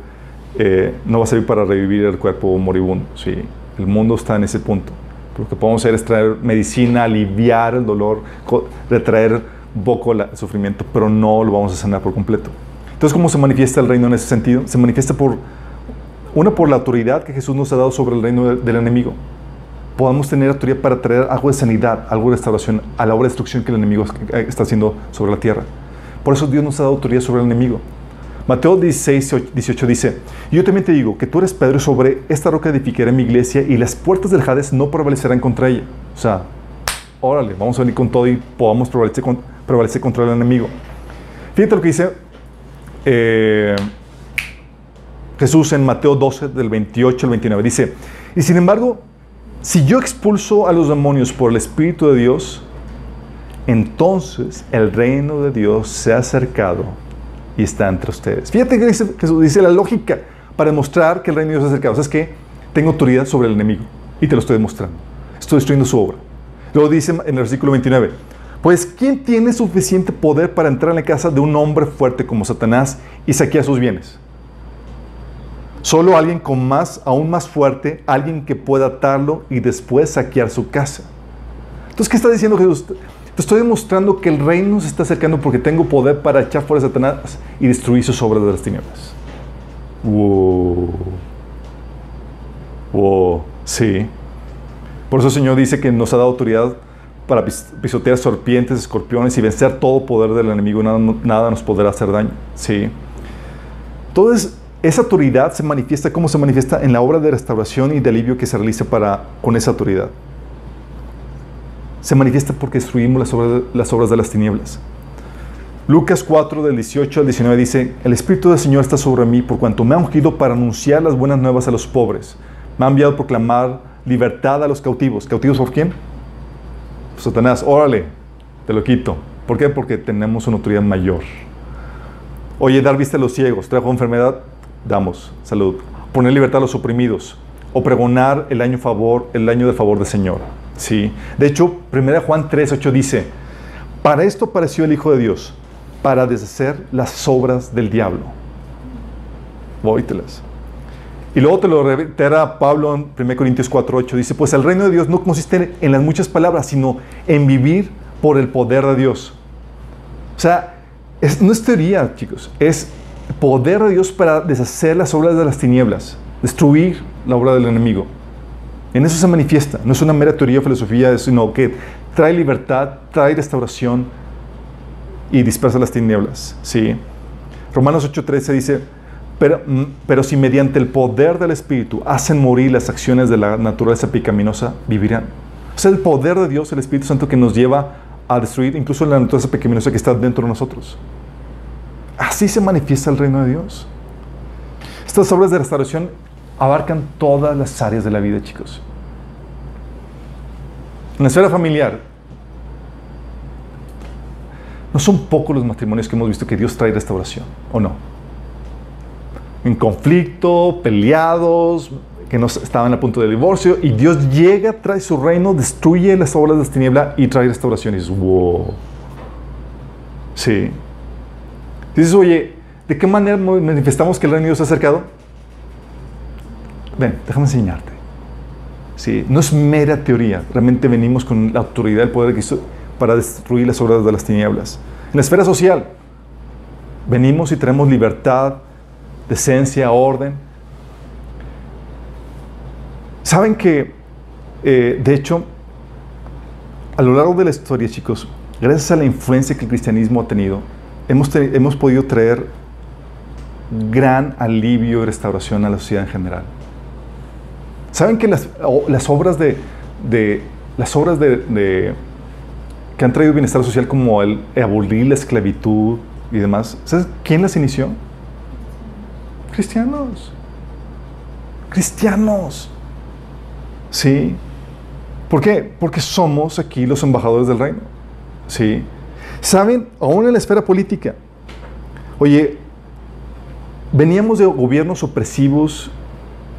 eh, no va a servir para revivir el cuerpo moribundo, ¿sí? El mundo está en ese punto. Lo que podemos hacer es traer medicina, aliviar el dolor, retraer poco el sufrimiento, pero no lo vamos a sanar por completo. Entonces, ¿cómo se manifiesta el reino en ese sentido? Se manifiesta por, una, por la autoridad que Jesús nos ha dado sobre el reino del enemigo. Podamos tener autoridad para traer algo de sanidad, algo de restauración a la obra de destrucción que el enemigo está haciendo sobre la tierra. Por eso Dios nos ha dado autoridad sobre el enemigo. Mateo 16, 18 dice, yo también te digo que tú eres Pedro sobre esta roca edificaré mi iglesia y las puertas del Hades no prevalecerán contra ella. O sea, órale, vamos a venir con todo y podamos prevalecer, prevalecer contra el enemigo. Fíjate lo que dice eh, Jesús en Mateo 12, del 28 al 29. Dice, y sin embargo, si yo expulso a los demonios por el Espíritu de Dios, entonces el reino de Dios se ha acercado y está entre ustedes. Fíjate que dice, dice la lógica para demostrar que el reino de Dios es acercado. es que tengo autoridad sobre el enemigo y te lo estoy demostrando. Estoy destruyendo su obra. Luego dice en el versículo 29, Pues, ¿quién tiene suficiente poder para entrar en la casa de un hombre fuerte como Satanás y saquear sus bienes? Solo alguien con más, aún más fuerte, alguien que pueda atarlo y después saquear su casa. Entonces, ¿qué está diciendo Jesús? Te estoy demostrando que el reino se está acercando porque tengo poder para echar fuera a Satanás y destruir sus obras de las tinieblas. Wow. Wow. Sí. Por eso el Señor dice que nos ha dado autoridad para pisotear serpientes, escorpiones y vencer todo poder del enemigo. Nada, nada nos podrá hacer daño. Sí. Entonces, esa autoridad se manifiesta, ¿cómo se manifiesta? En la obra de restauración y de alivio que se realiza para, con esa autoridad. Se manifiesta porque destruimos las obras, las obras de las tinieblas. Lucas 4, del 18 al 19 dice, El Espíritu del Señor está sobre mí por cuanto me ha ungido para anunciar las buenas nuevas a los pobres. Me ha enviado a proclamar libertad a los cautivos. ¿Cautivos por quién? Satanás, órale, te lo quito. ¿Por qué? Porque tenemos una autoridad mayor. Oye, dar vista a los ciegos, trajo enfermedad, damos salud. Poner libertad a los oprimidos o pregonar el año favor, el año de favor del Señor. Sí. De hecho, 1 Juan 3, 8 dice, para esto apareció el Hijo de Dios, para deshacer las obras del diablo. Vóytelas. Y luego te lo reitera Pablo en 1 Corintios 4, 8. Dice, pues el reino de Dios no consiste en las muchas palabras, sino en vivir por el poder de Dios. O sea, no es teoría, chicos, es poder de Dios para deshacer las obras de las tinieblas, destruir la obra del enemigo. En eso se manifiesta, no es una mera teoría o filosofía, sino que trae libertad, trae restauración y dispersa las tinieblas. ¿sí? Romanos 8:13 dice, pero, mm, pero si mediante el poder del Espíritu hacen morir las acciones de la naturaleza pecaminosa, vivirán. O sea, el poder de Dios, el Espíritu Santo que nos lleva a destruir incluso la naturaleza pecaminosa que está dentro de nosotros. Así se manifiesta el reino de Dios. Estas obras de restauración abarcan todas las áreas de la vida, chicos. En la esfera familiar, no son pocos los matrimonios que hemos visto que Dios trae restauración, ¿o no? En conflicto, peleados, que no estaban a punto de divorcio, y Dios llega, trae su reino, destruye las obras de la tiniebla y trae restauración. Y dices, wow. Sí. Dices, oye, ¿de qué manera manifestamos que el reino de Dios se ha acercado? Ven, déjame enseñarte. Sí, no es mera teoría, realmente venimos con la autoridad, el poder de Cristo para destruir las obras de las tinieblas. En la esfera social, venimos y traemos libertad, decencia, orden. Saben que, eh, de hecho, a lo largo de la historia, chicos, gracias a la influencia que el cristianismo ha tenido, hemos, hemos podido traer gran alivio y restauración a la sociedad en general. ¿Saben que las, obras de, las obras de, que han traído bienestar social como el abolir la esclavitud y demás, ¿sabes quién las inició? Cristianos. Cristianos. Sí. ¿Por qué? Porque somos aquí los embajadores del reino. Sí. ¿Saben? Aún en la esfera política. Oye, veníamos de gobiernos opresivos,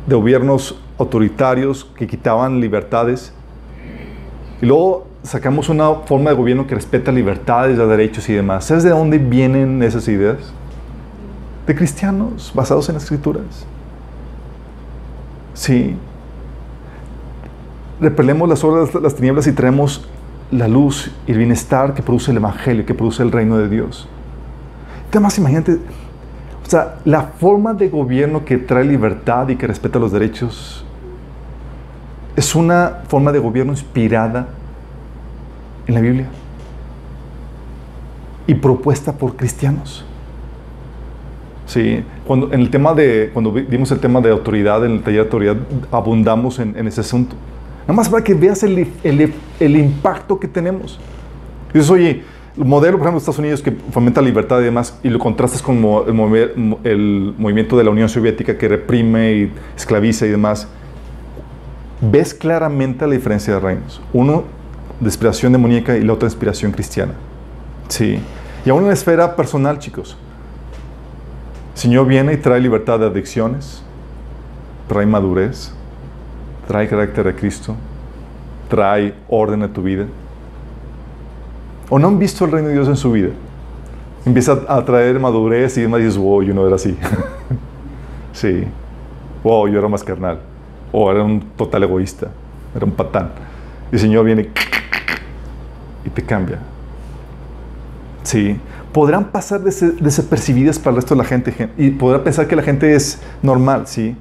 de gobiernos autoritarios que quitaban libertades. Y luego sacamos una forma de gobierno que respeta libertades, derechos y demás. ¿Sabes de dónde vienen esas ideas? De cristianos, basados en las escrituras. Sí. Repelemos las de las tinieblas y traemos la luz y el bienestar que produce el Evangelio, que produce el reino de Dios. Además, imagínate, o sea, la forma de gobierno que trae libertad y que respeta los derechos es una forma de gobierno inspirada en la Biblia y propuesta por cristianos. Sí, cuando, en el tema de, cuando vimos el tema de autoridad, en el taller de autoridad, abundamos en, ese asunto. Nada más para que veas el, el, impacto que tenemos. Dices, oye, el modelo, por ejemplo, de Estados Unidos que fomenta la libertad y demás, y lo contrastas con el, el movimiento de la Unión Soviética que reprime y esclaviza y demás ves claramente la diferencia de reinos. Uno de inspiración demoníaca y la otra de inspiración cristiana. Sí. Y aún en la esfera personal, chicos. El Señor viene y trae libertad de adicciones, trae madurez, trae carácter de Cristo, trae orden a tu vida. o no han visto el reino de Dios en su vida. Empieza a traer madurez y demás y dices, wow, yo no era así. (laughs) sí. Wow, yo era más carnal. O era un total egoísta. Era un patán. Y el Señor viene y te cambia. Sí. Podrán pasar desapercibidas para el resto de la gente y podrán pensar que la gente es normal, sí.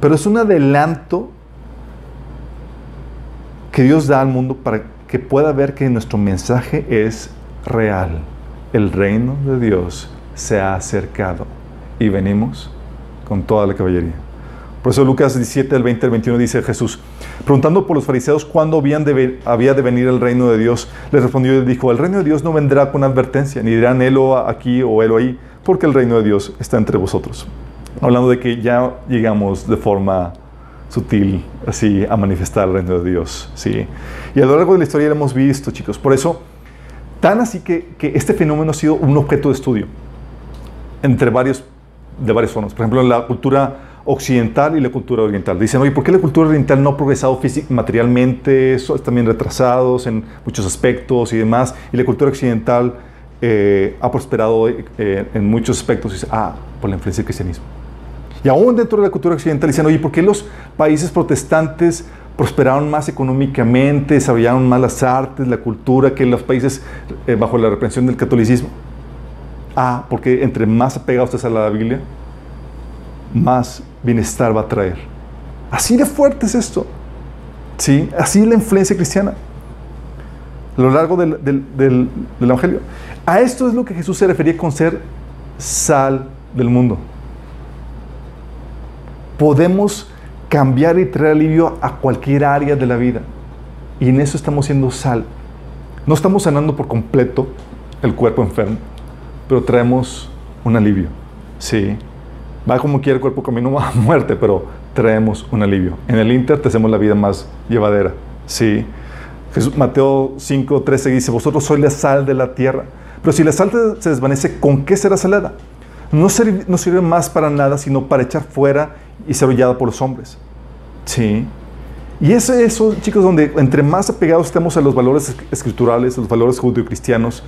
Pero es un adelanto que Dios da al mundo para que pueda ver que nuestro mensaje es real. El reino de Dios se ha acercado y venimos con toda la caballería. Por eso Lucas 17, del 20 al 21 dice Jesús, preguntando por los fariseos cuándo había de venir el reino de Dios, les respondió y dijo, el reino de Dios no vendrá con advertencia, ni dirán helo aquí o helo ahí, porque el reino de Dios está entre vosotros. Hablando de que ya llegamos de forma sutil así a manifestar el reino de Dios. ¿sí? Y a lo largo de la historia lo hemos visto, chicos. Por eso, tan así que, que este fenómeno ha sido un objeto de estudio entre varios, de varias formas. Por ejemplo, en la cultura occidental y la cultura oriental. Dicen, oye, ¿por qué la cultura oriental no ha progresado materialmente? Están también retrasados en muchos aspectos y demás. Y la cultura occidental eh, ha prosperado eh, en muchos aspectos. Y dice, ah, por la influencia del cristianismo. Y aún dentro de la cultura occidental dicen, oye, ¿por qué los países protestantes prosperaron más económicamente, desarrollaron más las artes, la cultura que los países eh, bajo la reprensión del catolicismo? Ah, porque entre más apegados estés a la Biblia, más bienestar va a traer. Así de fuerte es esto. ¿Sí? Así es la influencia cristiana a lo largo del, del Evangelio. A esto es lo que Jesús se refería con ser sal del mundo podemos cambiar y traer alivio a cualquier área de la vida. Y en eso estamos siendo sal. No estamos sanando por completo el cuerpo enfermo, pero traemos un alivio. Sí. Va como quiere el cuerpo camino a muerte, pero traemos un alivio. En el Inter te hacemos la vida más llevadera. Sí. Jesús, Mateo 5, 13 dice, vosotros sois la sal de la tierra. Pero si la sal se desvanece, ¿con qué será salada? No sirve, no sirve más para nada, sino para echar fuera y ser hollada por los hombres. Sí. Y es eso, chicos, donde entre más apegados estemos a los valores escriturales, a los valores judio-cristianos,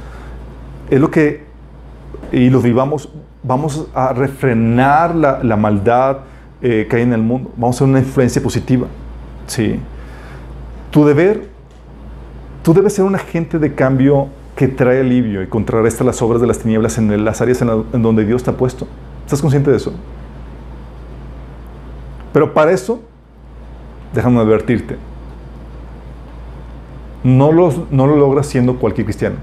es lo que, y los vivamos, vamos a refrenar la, la maldad eh, que hay en el mundo. Vamos a hacer una influencia positiva. Sí. Tu deber, tú debes ser un agente de cambio que trae alivio y contrarresta las obras de las tinieblas en las áreas en, en donde Dios te ha puesto. ¿Estás consciente de eso? Pero para eso, déjame advertirte, no, no lo logras siendo cualquier cristiano.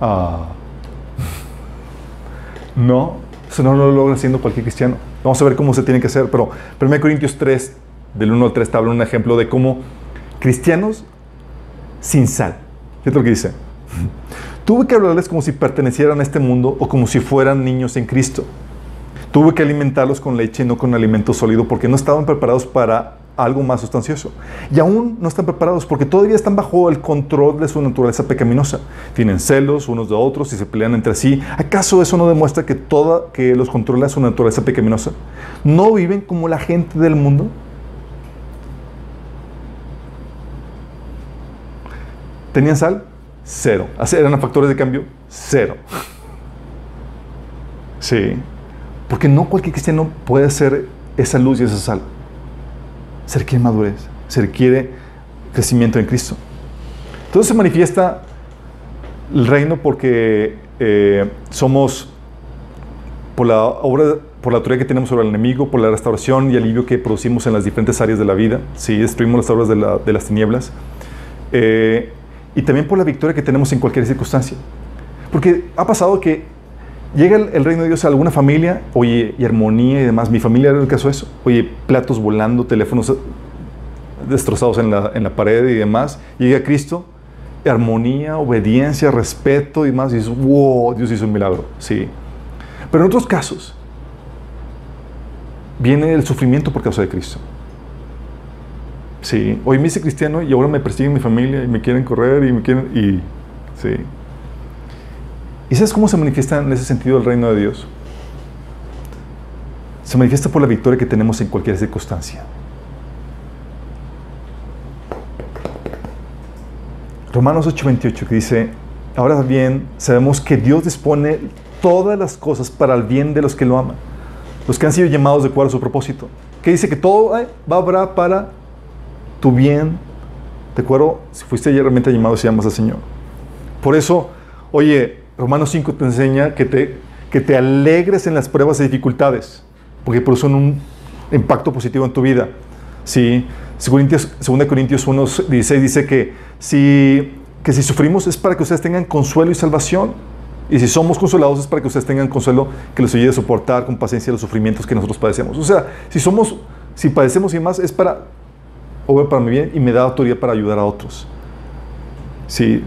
Ah. No, eso no lo logras siendo cualquier cristiano. Vamos a ver cómo se tiene que hacer, pero 1 Corintios 3, del 1 al 3, te habla un ejemplo de cómo cristianos sin sal. ¿Qué es lo que dice? Tuve que hablarles como si pertenecieran a este mundo o como si fueran niños en Cristo. Tuve que alimentarlos con leche y no con alimento sólido porque no estaban preparados para algo más sustancioso. Y aún no están preparados porque todavía están bajo el control de su naturaleza pecaminosa. Tienen celos unos de otros y se pelean entre sí. ¿Acaso eso no demuestra que, toda, que los controla su naturaleza pecaminosa? ¿No viven como la gente del mundo? ¿Tenían sal? Cero. ¿Eran factores de cambio? Cero. Sí. Porque no cualquier cristiano puede ser esa luz y esa sal. Se requiere madurez, se requiere crecimiento en Cristo. Entonces se manifiesta el reino porque eh, somos, por la obra, por la autoridad que tenemos sobre el enemigo, por la restauración y alivio que producimos en las diferentes áreas de la vida, si destruimos las obras de, las tinieblas, eh, y también por la victoria que tenemos en cualquier circunstancia. Porque ha pasado que Llega el, reino de Dios a alguna familia, oye, y armonía y demás. Mi familia era el caso de eso. Oye, platos volando, teléfonos destrozados en la, en la pared y demás. Llega Cristo, armonía, obediencia, respeto y demás. Y dices, wow, Dios hizo un milagro. Sí. Pero en otros casos, viene el sufrimiento por causa de Cristo. Sí. Hoy me hice cristiano y ahora me persiguen mi familia y me quieren correr y me quieren. Y. Sí. ¿Y sabes cómo se manifiesta en ese sentido el reino de Dios? Se manifiesta por la victoria que tenemos en cualquier circunstancia. Romanos 8:28 que dice, ahora bien, sabemos que Dios dispone todas las cosas para el bien de los que lo aman, los que han sido llamados de acuerdo a su propósito. Que dice que todo va a obrar para tu bien, de acuerdo, si fuiste realmente llamado, si amas al Señor. Por eso, oye, Romanos 5 te enseña que te, que te alegres en las pruebas y dificultades, porque producen un impacto positivo en tu vida. Sí, 2 Corintios 1, 16 dice que si, que si sufrimos es para que ustedes tengan consuelo y salvación. Y si somos consolados es para que ustedes tengan consuelo que los ayude a soportar con paciencia los sufrimientos que nosotros padecemos. O sea, si somos, si padecemos y más, es para obra para mi bien y me da autoridad para ayudar a otros. Sí.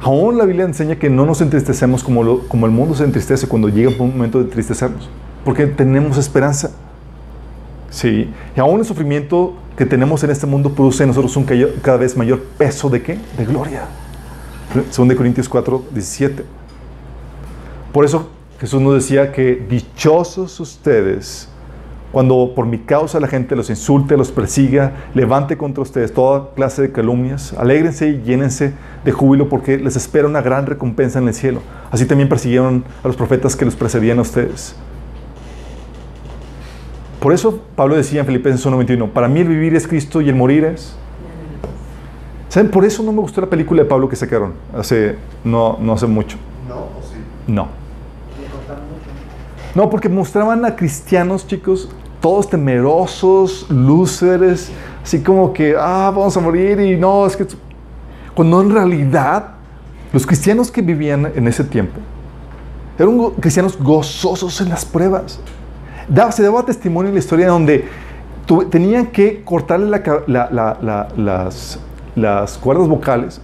Aún la Biblia enseña que no nos entristecemos como, como el mundo se entristece cuando llega un momento de entristecernos, porque tenemos esperanza. Sí. Y aún el sufrimiento que tenemos en este mundo produce en nosotros un cada vez mayor peso de qué? De gloria. Según de Corintios 4, 17. Por eso Jesús nos decía que dichosos ustedes cuando por mi causa la gente los insulte, los persiga, levante contra ustedes toda clase de calumnias, alégrense y llénense de júbilo porque les espera una gran recompensa en el cielo. Así también persiguieron a los profetas que los precedían a ustedes. Por eso Pablo decía en Filipenses 1:21, para mí el vivir es Cristo y el morir es... ¿Saben? Por eso no me gustó la película de Pablo que sacaron hace, no, no hace mucho. ¿No o sí? No. No, porque mostraban a cristianos, chicos, todos temerosos, lúceres, así como que, ah, vamos a morir y no, es que... Cuando en realidad los cristianos que vivían en ese tiempo eran cristianos gozosos en las pruebas se daba testimonio en la historia donde tenían que cortarle las, las cuerdas vocales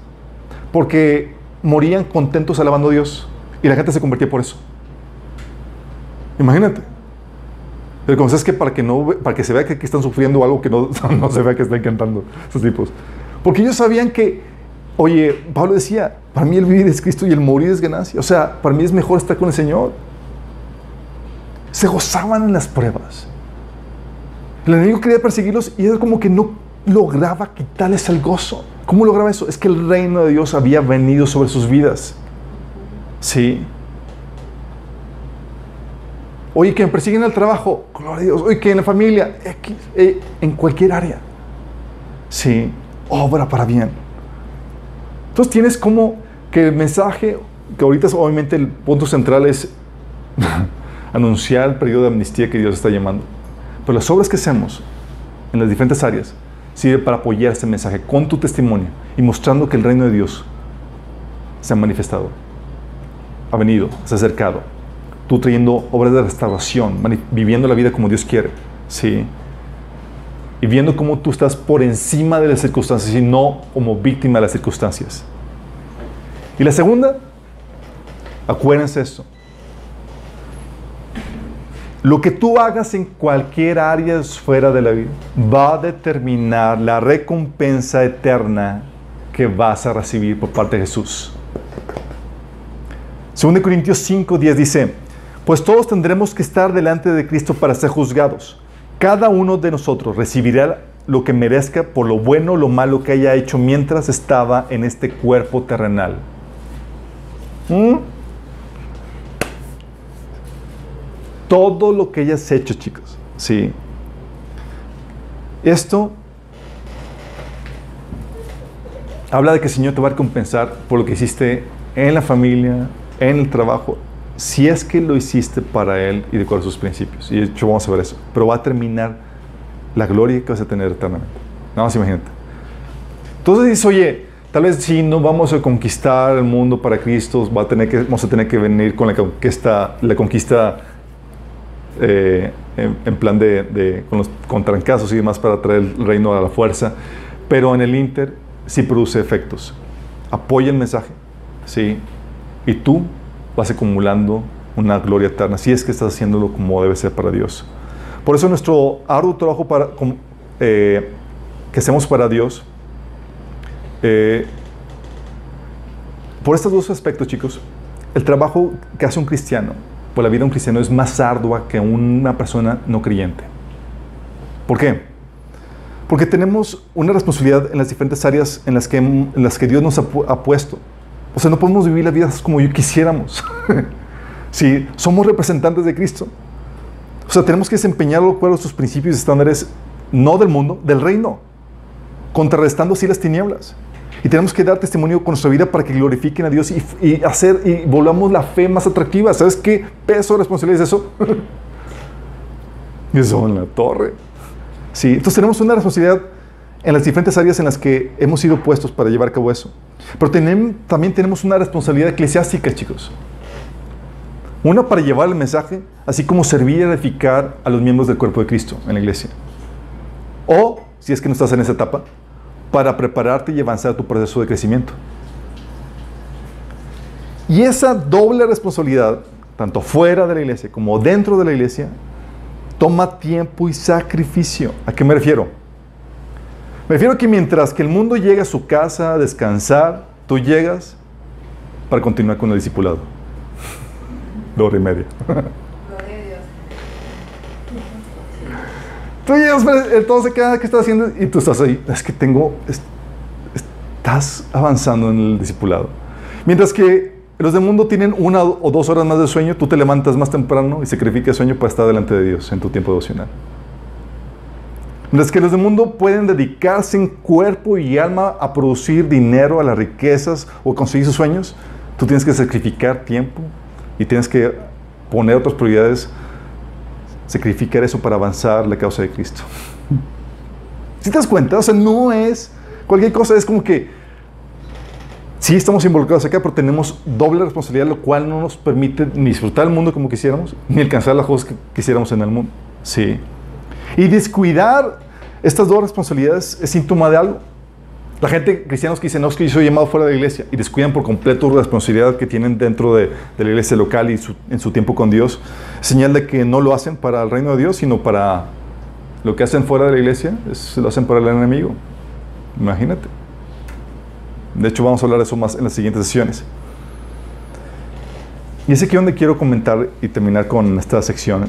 porque morían contentos alabando a Dios y la gente se convertía por eso. Imagínate. Pero como sabes que para que, no, para que se vea que, están sufriendo algo que no, (laughs) no se vea que están cantando esos tipos. Porque ellos sabían que, oye, Pablo decía, para mí el vivir es Cristo y el morir es ganancia. O sea, para mí es mejor estar con el Señor se gozaban en las pruebas. El enemigo quería perseguirlos y era como que no lograba quitarles el gozo. ¿Cómo lograba eso? Es que el reino de Dios había venido sobre sus vidas. Sí. Oye, que me persiguen el trabajo, gloria a Dios. Oye, que en la familia, eh, en cualquier área. Sí, obra para bien. Entonces tienes como que el mensaje, que ahorita obviamente el punto central es (laughs) anunciar el periodo de amnistía que Dios está llamando. Pero las obras que hacemos en las diferentes áreas sirve para apoyar este mensaje con tu testimonio y mostrando que el reino de Dios se ha manifestado, ha venido, se ha acercado. Tú trayendo obras de restauración, viviendo la vida como Dios quiere, ¿sí? Y viendo cómo tú estás por encima de las circunstancias y no como víctima de las circunstancias. Y la segunda, acuérdense esto, lo que tú hagas en cualquier área esfera de la vida va a determinar la recompensa eterna que vas a recibir por parte de Jesús. 2 Corintios 5, 10 dice, pues todos tendremos que estar delante de Cristo para ser juzgados. Cada uno de nosotros recibirá lo que merezca por lo bueno o lo malo que haya hecho mientras estaba en este cuerpo terrenal. ¿Mm? todo lo que hayas hecho, chicos. Sí. Esto habla de que el Señor te va a recompensar por lo que hiciste en la familia, en el trabajo, si es que lo hiciste para Él y de acuerdo a sus principios. Y de hecho vamos a ver eso. Pero va a terminar la gloria que vas a tener eternamente. Nada más imagínate. Entonces dices, oye, tal vez si no vamos a conquistar el mundo para Cristo, va a tener que, vamos a tener que venir con la conquista, la conquista eh, en, plan de, con, los, con trancazos y demás para traer el reino a la fuerza, pero en el Inter sí produce efectos. Apoya el mensaje, ¿sí? Y tú vas acumulando una gloria eterna, si es que estás haciéndolo como debe ser para Dios. Por eso nuestro arduo trabajo para, eh, que hacemos para Dios, eh, por estos dos aspectos, chicos, el trabajo que hace un cristiano pues la vida de un cristiano es más ardua que una persona no creyente. ¿Por qué? Porque tenemos una responsabilidad en las diferentes áreas en las que Dios nos ha, puesto. O sea, no podemos vivir la vida como yo quisiéramos. (laughs) si somos representantes de Cristo. O sea, tenemos que desempeñar de acuerdo sus principios y estándares, no del mundo, del reino, contrarrestando así las tinieblas. Y tenemos que dar testimonio con nuestra vida para que glorifiquen a Dios y, hacer y volvamos la fe más atractiva. ¿Sabes qué peso, responsabilidad es eso? eso en la torre. Sí, entonces tenemos una responsabilidad en las diferentes áreas en las que hemos sido puestos para llevar a cabo eso. Pero también tenemos una responsabilidad eclesiástica, chicos. Una para llevar el mensaje, así como servir y edificar a los miembros del cuerpo de Cristo en la iglesia. O, si es que no estás en esa etapa, para prepararte y avanzar tu proceso de crecimiento. Y esa doble responsabilidad, tanto fuera de la iglesia como dentro de la iglesia, toma tiempo y sacrificio. ¿A qué me refiero? Me refiero a que mientras que el mundo llega a su casa a descansar, tú llegas para continuar con el discipulado. Dos y media. Tú llegas, queda, ¿qué estás haciendo? Y tú estás ahí. Es que tengo, estás avanzando en el discipulado. Mientras que los del mundo tienen una o dos horas más de sueño, tú te levantas más temprano y sacrificas sueño para estar delante de Dios en tu tiempo devocional. Mientras que los del mundo pueden dedicarse en cuerpo y alma a producir dinero, a las riquezas o conseguir sus sueños, tú tienes que sacrificar tiempo y tienes que poner otras prioridades sacrificar eso para avanzar la causa de Cristo. Si te das cuenta, o sea, no es cualquier cosa, es como que sí estamos involucrados acá, pero tenemos doble responsabilidad, lo cual no nos permite ni disfrutar el mundo como quisiéramos, ni alcanzar las cosas que quisiéramos en el mundo. Sí. Y descuidar estas dos responsabilidades es síntoma de algo. La gente, cristianos que dicen, no, es que yo soy llamado fuera de la iglesia y descuidan por completo la responsabilidad que tienen dentro de, la iglesia local y en su tiempo con Dios, señal de que no lo hacen para el reino de Dios, sino para lo que hacen fuera de la iglesia, es, lo hacen para el enemigo. Imagínate. De hecho, vamos a hablar de eso más en las siguientes sesiones. Y es aquí donde quiero comentar y terminar con esta sección,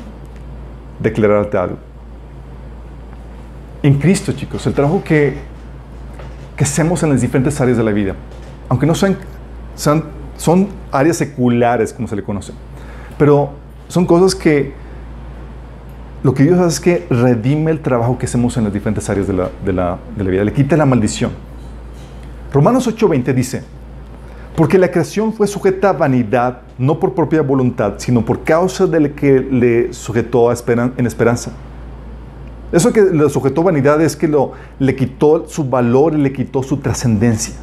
declararte algo. En Cristo, chicos, el trabajo que que hacemos en las diferentes áreas de la vida. Aunque no sean, son áreas seculares, como se le conoce. Pero son cosas que lo que Dios hace es que redime el trabajo que hacemos en las diferentes áreas de la, de la, de la vida, le quita la maldición. Romanos 8:20 dice, porque la creación fue sujeta a vanidad, no por propia voluntad, sino por causa de lo que le sujetó a en esperanza. Eso que le sujetó vanidad es que lo, le quitó su valor y le quitó su trascendencia.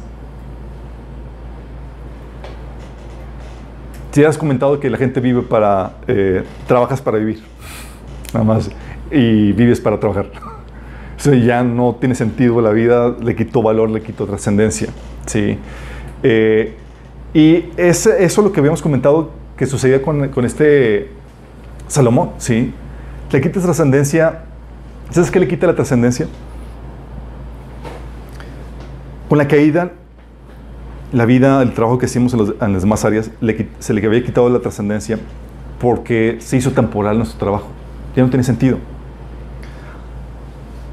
Si has comentado que la gente vive para, eh, trabajas para vivir, nada más, y vives para trabajar. (laughs) Eso ya no tiene sentido la vida, le quitó valor, le quitó trascendencia. ¿sí? Eh, y eso es lo que habíamos comentado que sucedía con, con este Salomón. ¿sí? Le quita trascendencia ¿Sabes qué le quita la trascendencia? Con la caída, la vida, el trabajo que hicimos en, las demás áreas, se le había quitado la trascendencia porque se hizo temporal nuestro trabajo. Ya no tiene sentido.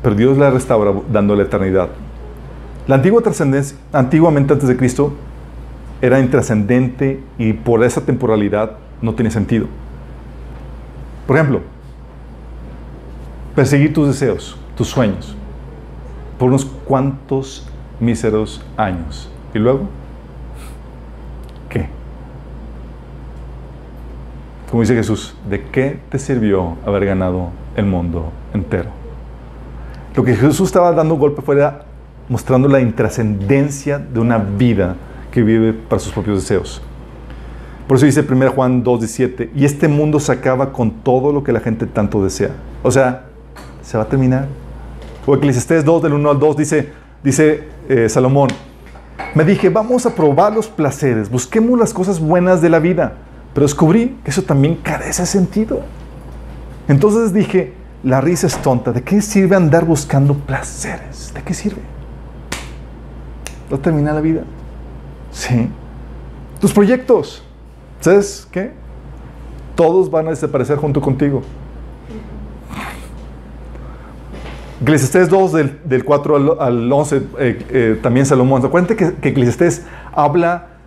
Pero Dios la restaura dando la eternidad. La antigua trascendencia, antiguamente antes de Cristo, era intrascendente y por esa temporalidad no tiene sentido. Por ejemplo, perseguir tus deseos, tus sueños, por unos cuantos míseros años. ¿Y luego? ¿Qué? Como dice Jesús, ¿de qué te sirvió haber ganado el mundo entero? Lo que Jesús estaba dando golpe fuera mostrando la intrascendencia de una vida que vive para sus propios deseos. Por eso dice 1 Juan 2.17, y este mundo se acaba con todo lo que la gente tanto desea. O sea, se va a terminar. O Eclesiastés 2, del 1 al 2, dice, dice eh, Salomón, me dije, vamos a probar los placeres, busquemos las cosas buenas de la vida, pero descubrí que eso también carece de sentido. Entonces dije, la risa es tonta, ¿de qué sirve andar buscando placeres? ¿De qué sirve? ¿No termina la vida? Sí. Tus proyectos, ¿sabes qué? Todos van a desaparecer junto contigo. Eclesiastés 2 del, del 4 al, 11, eh, eh, también Salomón. Acuérdense que, que Eclesiastés habla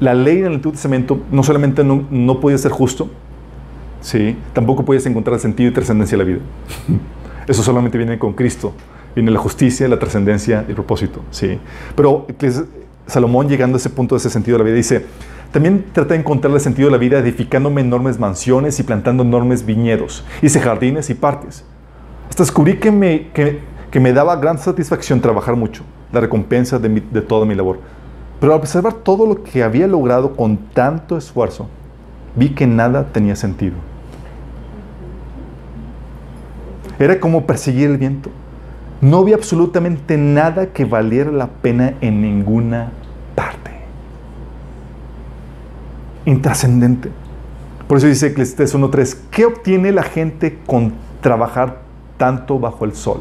la ley en el Antiguo Testamento no solamente no, no podía ser justo, ¿sí? tampoco podías encontrar sentido y trascendencia en la vida. (laughs) Eso solamente viene con Cristo. Viene la justicia, la trascendencia y el propósito. ¿sí? Pero Salomón, llegando a ese punto de ese sentido de la vida, dice, también trata de encontrar el sentido de la vida edificándome enormes mansiones y plantando enormes viñedos. Hice jardines y parques. Hasta descubrí que me, que, me daba gran satisfacción trabajar mucho, la recompensa de, de toda mi labor. Pero al observar todo lo que había logrado con tanto esfuerzo, vi que nada tenía sentido. Era como perseguir el viento. No había absolutamente nada que valiera la pena en ninguna parte. Intrascendente. Por eso dice Eclesiastes 1.3, ¿qué obtiene la gente con trabajar tanto bajo el sol?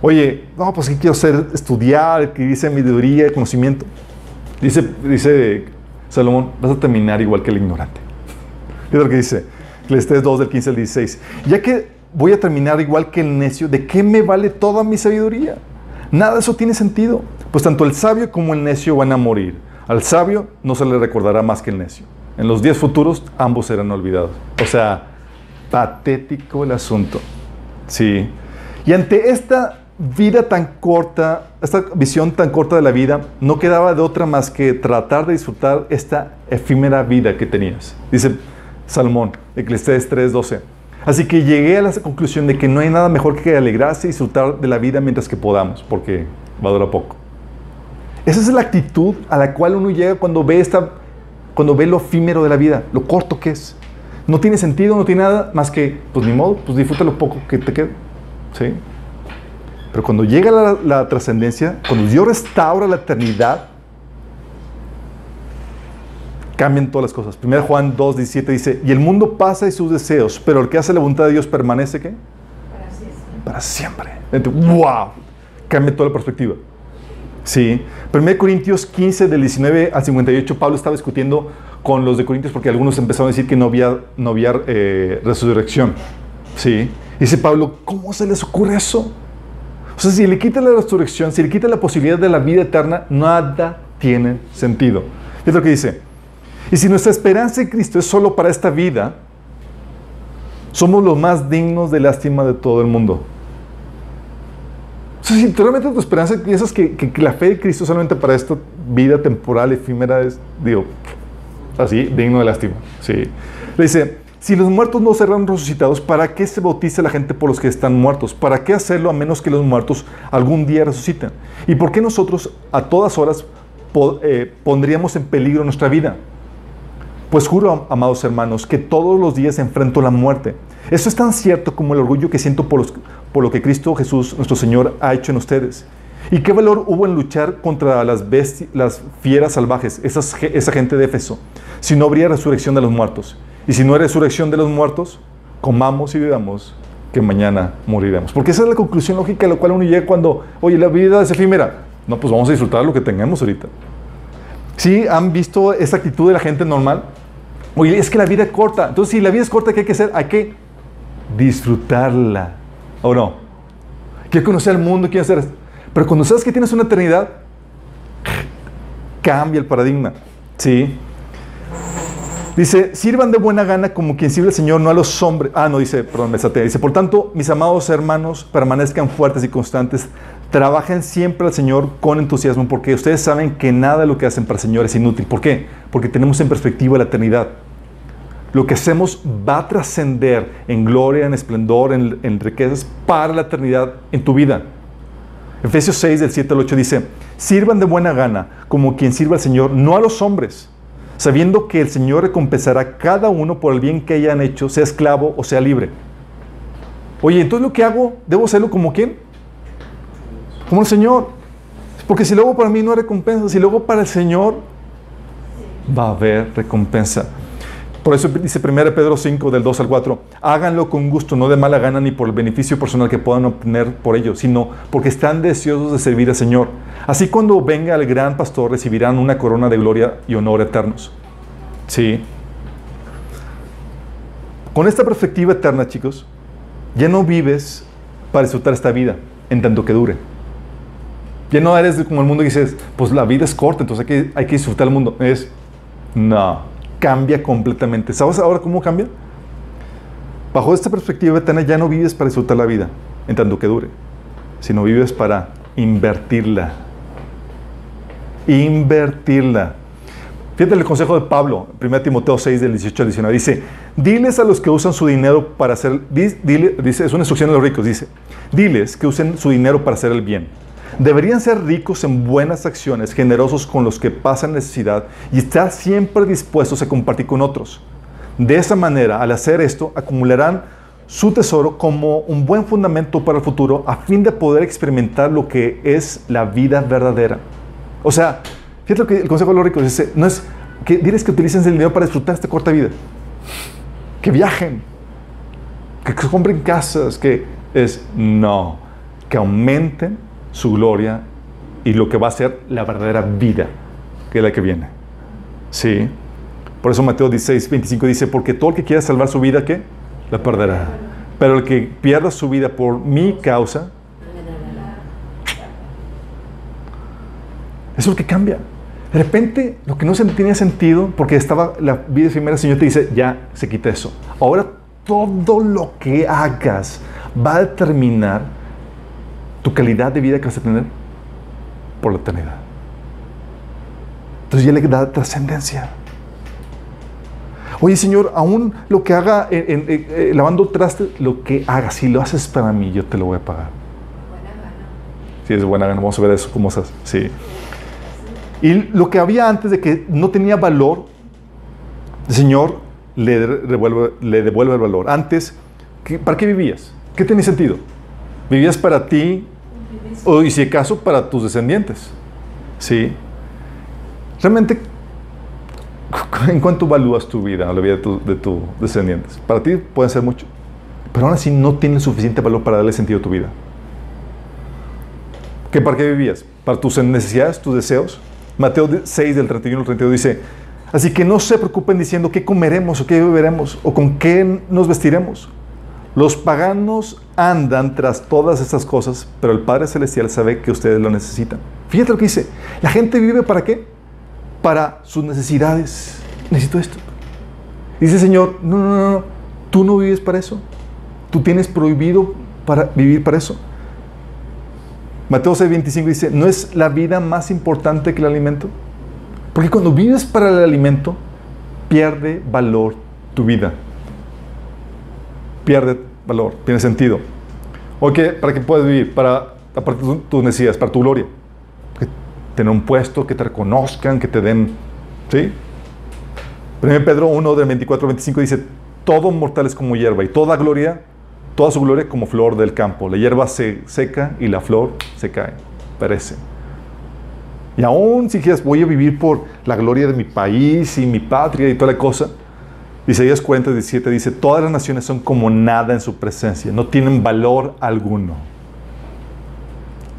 Oye, no, pues ¿qué quiero hacer? Estudiar, que dice sabiduría, conocimiento. Dice, dice Salomón, vas a terminar igual que el ignorante. (laughs) Es lo que dice, Eclesiastes 2 del 15 al 16. Ya que voy a terminar igual que el necio, ¿de qué me vale toda mi sabiduría? Nada de eso tiene sentido. Pues tanto el sabio como el necio van a morir. Al sabio no se le recordará más que el necio. En los días futuros ambos serán olvidados. O sea, patético el asunto. Sí. Y ante esta vida tan corta, esta visión tan corta de la vida, no quedaba de otra más que tratar de disfrutar esta efímera vida que tenías. Dice Salmón, Eclesiastes 3:12. Así que llegué a la conclusión de que no hay nada mejor que alegrarse y disfrutar de la vida mientras que podamos, porque va a durar poco. Esa es la actitud a la cual uno llega cuando ve, esta, cuando ve lo efímero de la vida, lo corto que es. No tiene sentido, no tiene nada más que, pues ni modo, pues disfruta lo poco que te queda. ¿Sí? Pero cuando llega la, la trascendencia, cuando Dios restaura la eternidad, cambian todas las cosas. 1 Juan 2, 17 dice, y el mundo pasa y sus deseos, pero el que hace la voluntad de Dios permanece, ¿qué? Para siempre. Para siempre. ¡Wow! Cambia toda la perspectiva. Sí. 1 Corintios 15, del 19 al 58, Pablo estaba discutiendo con los de Corintios porque algunos empezaron a decir que no había, no había eh, resurrección. Sí. Dice Pablo, ¿cómo se les ocurre eso? O sea, si le quita la resurrección, si le quita la posibilidad de la vida eterna, nada tiene sentido. Es lo que dice. Y si nuestra esperanza en Cristo es solo para esta vida, somos los más dignos de lástima de todo el mundo. Sea, si realmente tu esperanza piensas que, la fe de Cristo solamente para esta vida temporal, efímera, es, digo, así, digno de lástima. Sí. Le dice, si los muertos no serán resucitados, ¿para qué se bautiza la gente por los que están muertos? ¿Para qué hacerlo a menos que los muertos algún día resuciten? ¿Y por qué nosotros a todas horas eh, pondríamos en peligro nuestra vida? Pues juro, amados hermanos, que todos los días enfrento la muerte. Eso es tan cierto como el orgullo que siento por, por lo que Cristo Jesús, nuestro Señor, ha hecho en ustedes. ¿Y qué valor hubo en luchar contra las, las fieras salvajes, esas, esa gente de Éfeso, si no habría resurrección de los muertos? Y si no hay resurrección de los muertos, comamos y vivamos, que mañana moriremos. Porque esa es la conclusión lógica a la cual uno llega cuando, oye, la vida es efímera. No, pues vamos a disfrutar lo que tengamos ahorita. ¿Sí han visto esa actitud de la gente normal? Oye, es que la vida es corta. Entonces, si la vida es corta, ¿qué hay que hacer? Hay que disfrutarla. ¿O no? Quiero conocer el mundo, quiero hacer. Pero cuando sabes que tienes una eternidad, cambia el paradigma. ¿Sí? Dice, sirvan de buena gana como quien sirve al Señor, no a los hombres. Ah, no, dice, perdón, me saté. Dice, por tanto, mis amados hermanos, permanezcan fuertes y constantes. Trabajen siempre al Señor con entusiasmo, porque ustedes saben que nada de lo que hacen para el Señor es inútil. ¿Por qué? Porque tenemos en perspectiva la eternidad. Lo que hacemos va a trascender en gloria, en esplendor, en, riquezas para la eternidad en tu vida. Efesios 6, del 7 al 8 dice, sirvan de buena gana como quien sirva al Señor, no a los hombres, sabiendo que el Señor recompensará a cada uno por el bien que hayan hecho, sea esclavo o sea libre. Oye, entonces lo que hago, ¿debo hacerlo como quién? como el Señor. Porque si luego para mí no hay recompensa, si luego para el Señor va a haber recompensa. Por eso dice 1 Pedro 5, del 2 al 4, háganlo con gusto, no de mala gana ni por el beneficio personal que puedan obtener por ello, sino porque están deseosos de servir al Señor. Así cuando venga el gran pastor recibirán una corona de gloria y honor eternos. Sí. Con esta perspectiva eterna, chicos, ya no vives para disfrutar esta vida en tanto que dure. Ya no eres como el mundo y dices, pues la vida es corta, entonces hay que, hay que disfrutar el mundo. Es, no, cambia completamente. ¿Sabes ahora cómo cambia? Bajo esta perspectiva eterna ya no vives para disfrutar la vida, en tanto que dure, sino vives para invertirla. Invertirla. Fíjate el consejo de Pablo, 1 Timoteo 6, del 18 al 19. Dice, diles a los que usan su dinero para hacer, dice, es una instrucción de los ricos, dice, diles que usen su dinero para hacer el bien. Deberían ser ricos en buenas acciones, generosos con los que pasan necesidad y estar siempre dispuestos a compartir con otros. De esa manera, al hacer esto, acumularán su tesoro como un buen fundamento para el futuro a fin de poder experimentar lo que es la vida verdadera. O sea, fíjate lo que el consejo de los ricos dice, no es que diles que utilicen el dinero para disfrutar esta corta vida. Que viajen, que compren casas, que es no, que aumenten su gloria y lo que va a ser la verdadera vida, que es la que viene. Sí. Por eso Mateo 16, 25 dice, porque todo el que quiera salvar su vida, ¿qué? La perderá. Pero el que pierda su vida por mi causa, eso es lo que cambia. De repente, lo que no tenía sentido, porque estaba la vida efímera, el Señor te dice, ya se quita eso. Ahora todo lo que hagas va a determinar tu calidad de vida que vas a tener por la eternidad. Entonces ya le da trascendencia. Oye, Señor, aún lo que haga en, eh, lavando traste, lo que haga, si lo haces para mí, yo te lo voy a pagar. Buena gana. Sí, es buena gana. Vamos a ver eso, cómo se Sí. Y lo que había antes de que no tenía valor, el Señor le devuelve, le devuelve el valor. Antes, ¿para qué vivías? ¿Qué tenía sentido? ¿Vivías para ti o, y si acaso, para tus descendientes? Sí. Realmente, ¿En cuánto evalúas tu vida o la vida de, tus descendientes? Para ti puede ser mucho, pero aún así no tiene suficiente valor para darle sentido a tu vida. ¿Qué, ¿Para qué vivías? ¿Para tus necesidades, tus deseos? Mateo 6 del 31 al 32 dice, así que no se preocupen diciendo qué comeremos o qué beberemos o con qué nos vestiremos. Los paganos andan tras todas estas cosas, pero el Padre Celestial sabe que ustedes lo necesitan. Fíjate lo que dice, la gente vive para qué? para sus necesidades. Necesito esto. Dice el Señor, no, no, no, no, tú no vives para eso. Tú tienes prohibido para vivir para eso. Mateo 6:25 dice, ¿no es la vida más importante que el alimento? Porque cuando vives para el alimento, pierde valor tu vida. Pierde valor, tiene sentido. ¿O ¿Para qué puedes vivir? Para, de tus necesidades, para tu gloria tener un puesto, que te reconozcan, que te den. ¿Sí? 1 Pedro 1, del 24 25 dice: Todo mortal es como hierba y toda gloria, toda su gloria como flor del campo. La hierba se seca y la flor se cae, perece. Y aún si quieres, voy a vivir por la gloria de mi país y mi patria y toda la cosa. Isaías 40, 17 dice: Todas las naciones son como nada en su presencia, no tienen valor alguno.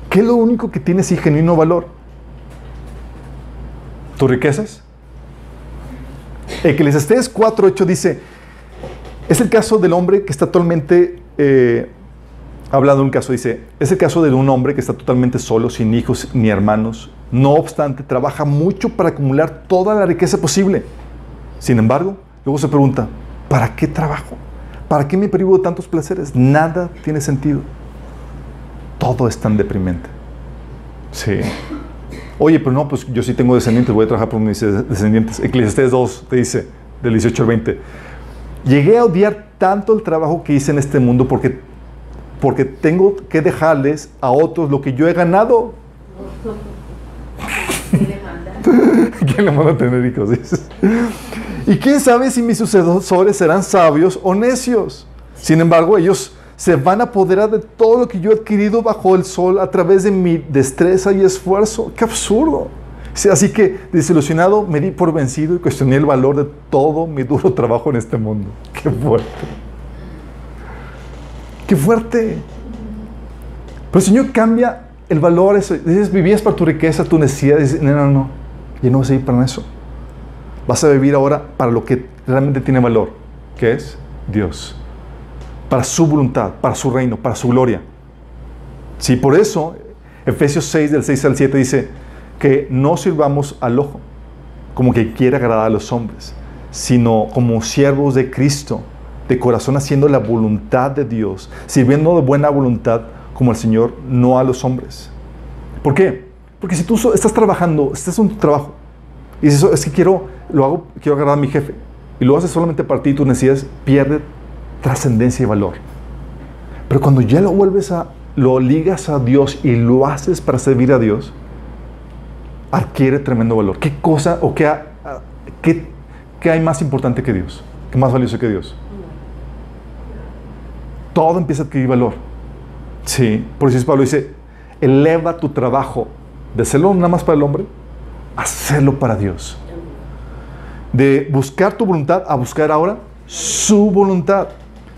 ¿Qué es lo único que tiene ese genuino valor? tus riquezas? Eclesiastés 4.8 dice, es el caso del hombre que está totalmente, eh, hablando de un caso, dice, es el caso de un hombre que está totalmente solo, sin hijos ni hermanos. No obstante, trabaja mucho para acumular toda la riqueza posible. Sin embargo, luego se pregunta, ¿para qué trabajo? ¿Para qué me privo de tantos placeres? Nada tiene sentido. Todo es tan deprimente. Sí. Oye, pero no, pues yo sí tengo descendientes, voy a trabajar por mis descendientes. Eclesiastes 2 te dice, del 18 al 20. Llegué a odiar tanto el trabajo que hice en este mundo porque, porque tengo que dejarles a otros lo que yo he ganado. (laughs) (laughs) ¿Quién le manda a tener hijos? Y quién sabe si mis sucesores serán sabios o necios. Sin embargo, ellos se van a apoderar de todo lo que yo he adquirido bajo el sol a través de mi destreza y esfuerzo. ¡Qué absurdo! Así que, desilusionado, me di por vencido y cuestioné el valor de todo mi duro trabajo en este mundo. ¡Qué fuerte! ¡Qué fuerte! Pero el Señor cambia el valor. Eso. Dices, vivías para tu riqueza, tu necesidad. Dices, no, no, no. Yo no vas a vivir para eso. Vas a vivir ahora para lo que realmente tiene valor, que es Dios para su voluntad, para su reino, para su gloria. Sí, por eso Efesios 6, del 6 al 7 dice que no sirvamos al ojo como que quiera agradar a los hombres, sino como siervos de Cristo, de corazón haciendo la voluntad de Dios, sirviendo de buena voluntad como el Señor, no a los hombres. ¿Por qué? Porque si tú estás trabajando, estás en tu trabajo, y dices, es que quiero, lo hago, quiero agradar a mi jefe, y lo haces solamente para ti, tus necesidades, pierde trascendencia y valor. Pero cuando ya lo vuelves a, lo ligas a Dios y lo haces para servir a Dios, adquiere tremendo valor. ¿Qué cosa o qué, qué, qué hay más importante que Dios? ¿Qué más valioso que Dios? Todo empieza a adquirir valor. Sí, por eso Pablo dice, eleva tu trabajo de hacerlo nada más para el hombre, hacerlo para Dios. De buscar tu voluntad a buscar ahora su voluntad.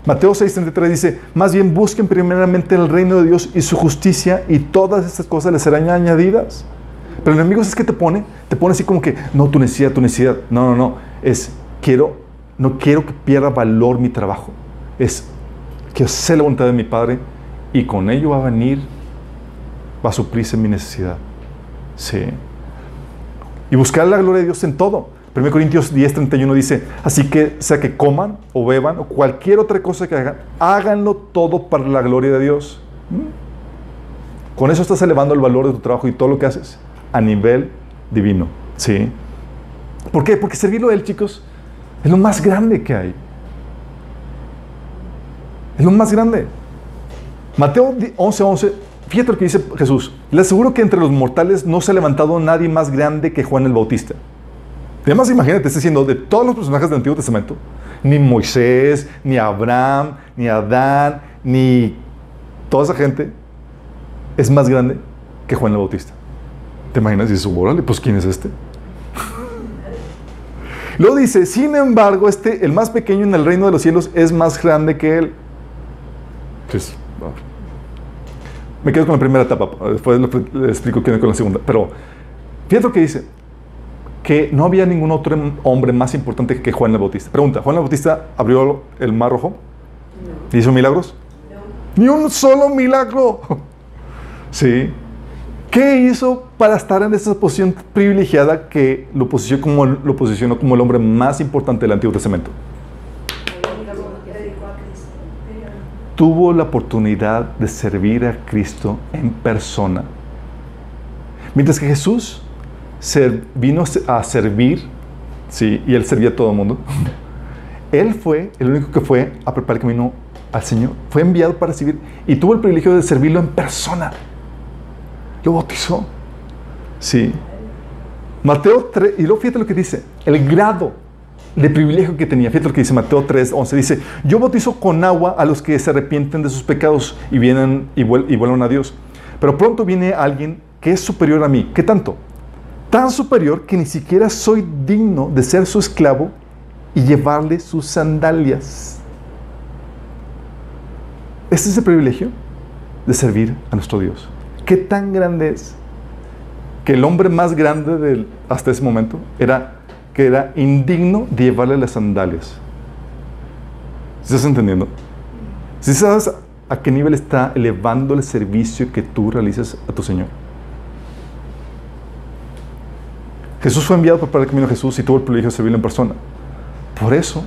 Mateo 6:33 dice, más bien busquen primeramente el reino de Dios y su justicia y todas estas cosas les serán añadidas. Pero el enemigo es que te pone, te pone así como que, no, tu necesidad, tu necesidad. No, no, no. Es, quiero, no quiero que pierda valor mi trabajo. Es, que sé la voluntad de mi Padre y con ello va a venir, va a suplirse mi necesidad. Sí. Y buscar la gloria de Dios en todo. 1 Corintios 10, 31 dice, así que sea que coman o beban o cualquier otra cosa que hagan, háganlo todo para la gloria de Dios. ¿Mm? Con eso estás elevando el valor de tu trabajo y todo lo que haces a nivel divino. ¿Sí? ¿Por qué? Porque servirlo a Él, chicos, es lo más grande que hay. Es lo más grande. Mateo 11:11, 11, fíjate lo que dice Jesús. Le aseguro que entre los mortales no se ha levantado nadie más grande que Juan el Bautista. Además, imagínate, está diciendo de todos los personajes del Antiguo Testamento, ni Moisés, ni Abraham, ni Adán, ni toda esa gente es más grande que Juan el Bautista. ¿Te imaginas? Y dices, órale, pues ¿quién es este? (laughs) Luego dice, sin embargo, este, el más pequeño en el reino de los cielos, es más grande que él. Pues, me quedo con la primera etapa, después le explico quién es con la segunda. Pero fíjate lo que dice, que no había ningún otro hombre más importante que Juan el Bautista. Pregunta, ¿Juan el Bautista abrió el mar rojo? ¿Hizo milagros? Ni un solo milagro. (laughs) sí. ¿Qué hizo para estar en esa posición privilegiada que lo posicionó como, lo posicionó como el hombre más importante del Antiguo Testamento? Tuvo la oportunidad de servir a Cristo en persona. Mientras que Jesús vino a servir, sí, y él servía a todo el mundo, él fue el único que fue a preparar el camino al Señor. Fue enviado para servir y tuvo el privilegio de servirlo en persona. Lo bautizó. Sí. Mateo 3, y luego fíjate lo que dice, el grado de privilegio que tenía. Fíjate lo que dice Mateo 3, 11. Dice, yo bautizo con agua a los que se arrepienten de sus pecados y vienen y, y vuelven a Dios. Pero pronto viene alguien que es superior a mí. ¿Qué tanto? Tan superior que ni siquiera soy digno de ser su esclavo y llevarle sus sandalias. Este es el privilegio de servir a nuestro Dios. ¿Qué tan grande es? Que el hombre más grande del, hasta ese momento era que era indigno de llevarle las sandalias. ¿Estás entendiendo? ¿Sí sabes a qué nivel está elevando el servicio que tú realizas a tu Señor? Jesús fue enviado para el camino de Jesús y tuvo el privilegio de servirlo en persona. Por eso,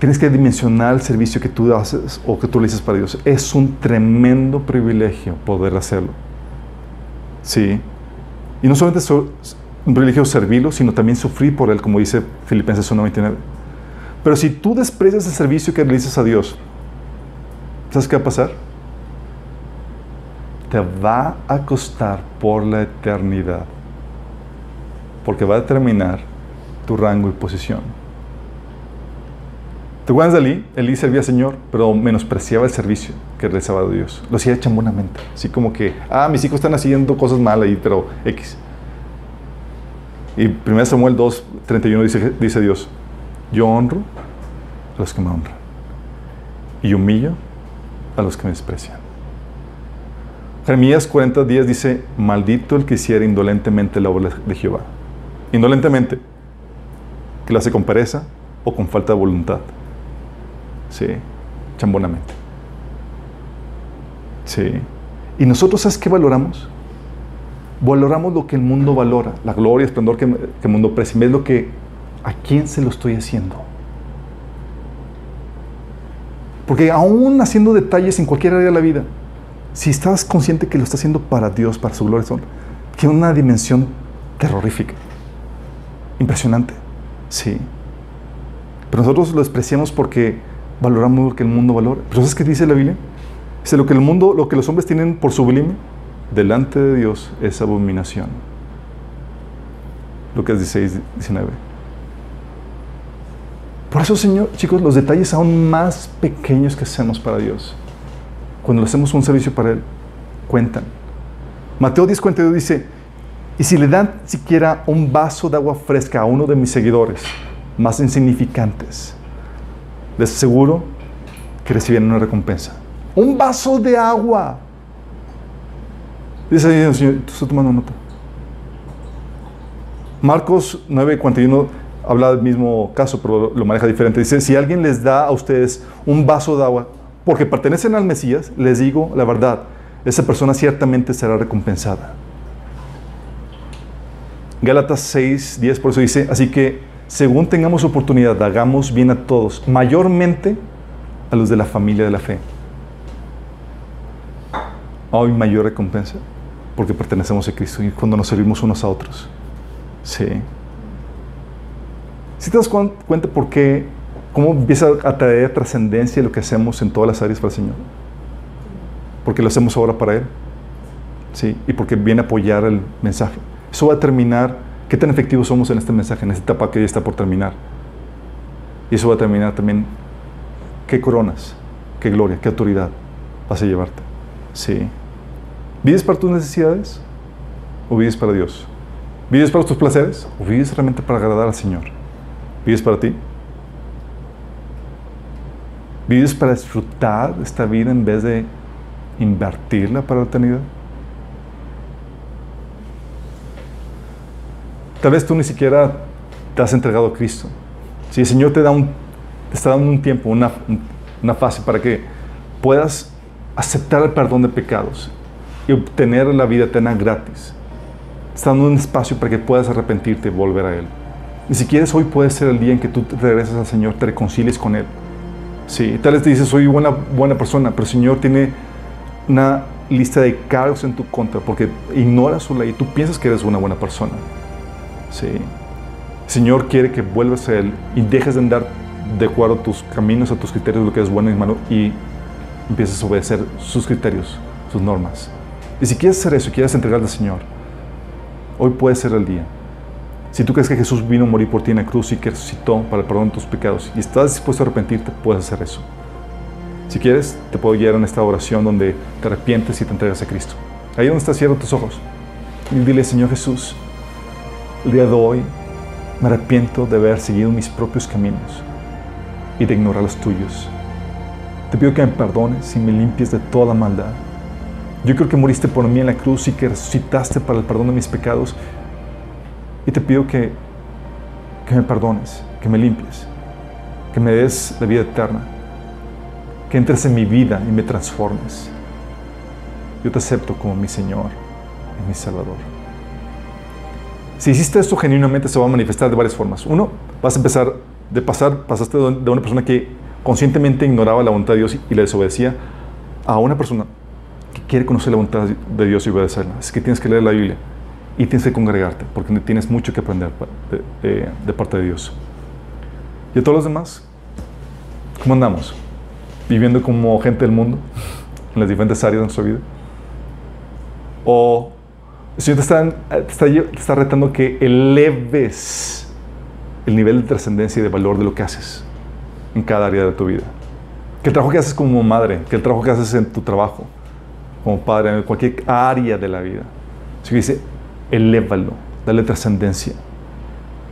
tienes que dimensionar el servicio que tú haces o que tú le dices para Dios. Es un tremendo privilegio poder hacerlo. Sí. Y no solamente es un privilegio servirlo, sino también sufrir por él, como dice Filipenses 1.29. Pero si tú desprecias el servicio que realizas a Dios, ¿sabes qué va a pasar? Te va a costar por la eternidad. Porque va a determinar tu rango y posición. ¿Te acuerdas de Elí? Elí servía al Señor, pero menospreciaba el servicio que realizaba Dios. Lo hacía chambonamente. Así como que, ah, mis hijos están haciendo cosas malas ahí, pero X. Y 1 Samuel 2, 31 dice, dice Dios, yo honro a los que me honran y humillo a los que me desprecian. Jeremías 40, 10 dice, maldito el que hiciera indolentemente la obra de Jehová. Indolentemente, que lo hace con pereza o con falta de voluntad. Sí, chambonamente. Sí. Y nosotros, ¿sabes qué valoramos? valoramos lo que el mundo valora, la gloria, el esplendor que, el mundo presume, es lo que, ¿a quién se lo estoy haciendo? Porque aún haciendo detalles en cualquier área de la vida, si estás consciente que lo está haciendo para Dios, para su gloria, tiene una dimensión terrorífica, impresionante, sí. Pero nosotros lo despreciamos porque valoramos lo que el mundo valora. ¿Pero sabes qué dice la Biblia? Dice lo que el mundo, lo que los hombres tienen por sublime, delante de Dios es abominación. Lucas 16, 19. Por eso, Señor, chicos, los detalles aún más pequeños que hacemos para Dios, cuando le hacemos un servicio para Él, cuentan. Mateo 10, 42 dice, y si le dan siquiera un vaso de agua fresca a uno de mis seguidores más insignificantes, les aseguro que recibirán una recompensa. Un vaso de agua. Dice el Señor, estoy tomando nota. Marcos 9, 41 habla del mismo caso, pero lo maneja diferente. Dice, si alguien les da a ustedes un vaso de agua porque pertenecen al Mesías, les digo la verdad, esa persona ciertamente será recompensada. Gálatas 6, 10, por eso dice, así que según tengamos oportunidad, hagamos bien a todos, mayormente a los de la familia de la fe. Hay mayor recompensa porque pertenecemos a Cristo y cuando nos servimos unos a otros. Sí. Si te das cuenta por qué, cómo empieza a traer trascendencia lo que hacemos en todas las áreas para el Señor? Porque lo hacemos ahora para Él. ¿Sí? Y porque viene a apoyar el mensaje. Eso va a determinar qué tan efectivos somos en este mensaje, en esta etapa que ya está por terminar. Y eso va a determinar también qué coronas, qué gloria, qué autoridad vas a llevarte. Sí. ¿Vives para tus necesidades o vives para Dios? ¿Vives para tus placeres o vives realmente para agradar al Señor? ¿Vives para ti? ¿Vives para disfrutar esta vida en vez de invertirla para la eternidad? Tal vez tú ni siquiera te has entregado a Cristo. Si el Señor te, da un, te está dando un tiempo, una, una fase para que puedas aceptar el perdón de pecados y obtener la vida eterna gratis. Está dando un espacio para que puedas arrepentirte y volver a Él. Y si quieres, hoy puede ser el día en que tú regresas al Señor, te reconcilies con Él. Sí, tal vez te dices, soy buena, buena persona, pero el Señor tiene una lista de cargos en tu contra porque ignora su ley y tú piensas que eres una buena persona. Sí. Señor quiere que vuelvas a Él y dejes de andar de acuerdo a tus caminos, a tus criterios, lo que es bueno y malo, y empieces a obedecer sus criterios, sus normas. Y si quieres hacer eso quieres entregarle al Señor, hoy puede ser el día. Si tú crees que Jesús vino a morir por ti en la cruz y que resucitó para el perdón de tus pecados y estás dispuesto a arrepentirte, puedes hacer eso. Si quieres, te puedo guiar en esta oración donde te arrepientes y te entregas a Cristo. Ahí donde estás, cierra tus ojos y dile, Señor Jesús, el día de hoy me arrepiento de haber seguido mis propios caminos y de ignorar los tuyos. Te pido que me perdones y me limpies de toda maldad. Yo creo que moriste por mí en la cruz y que resucitaste para el perdón de mis pecados y te pido que, que me perdones, que me limpies, que me des la vida eterna, que entres en mi vida y me transformes. Yo te acepto como mi Señor y mi Salvador. Si hiciste esto genuinamente se va a manifestar de varias formas. Uno, vas a empezar de pasar, pasaste de una persona que conscientemente ignoraba la voluntad de Dios y le desobedecía a una persona que quiere conocer la voluntad de Dios y obedecerla. Es que tienes que leer la Biblia y tienes que congregarte porque tienes mucho que aprender de, parte de Dios. ¿Y a todos los demás? ¿Cómo andamos? ¿Viviendo como gente del mundo en las diferentes áreas de nuestra vida? ¿O el Señor te está, te está retando que eleves el nivel de trascendencia y de valor de lo que haces en cada área de tu vida? Que el trabajo que haces como madre, que el trabajo que haces en tu trabajo, como padre, en cualquier área de la vida. Si dice, elévalo, dale trascendencia.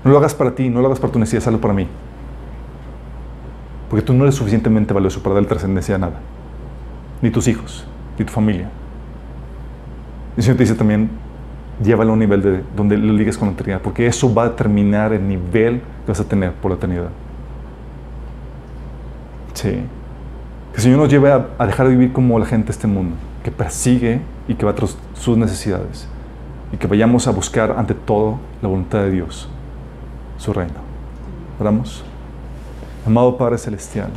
No lo hagas para ti, no lo hagas para tu necesidad, hazlo para mí. Porque tú no eres suficientemente valioso para darle trascendencia a nada. Ni tus hijos, ni tu familia. Y el Señor te dice también, llévalo a un nivel de, donde lo ligues con la eternidad, porque eso va a determinar el nivel que vas a tener por la eternidad. Sí. Que el Señor nos lleve a, dejar de vivir como la gente de este mundo, que persigue y que va tras sus necesidades y que vayamos a buscar ante todo la voluntad de Dios, su reino. Oramos. Amado Padre Celestial,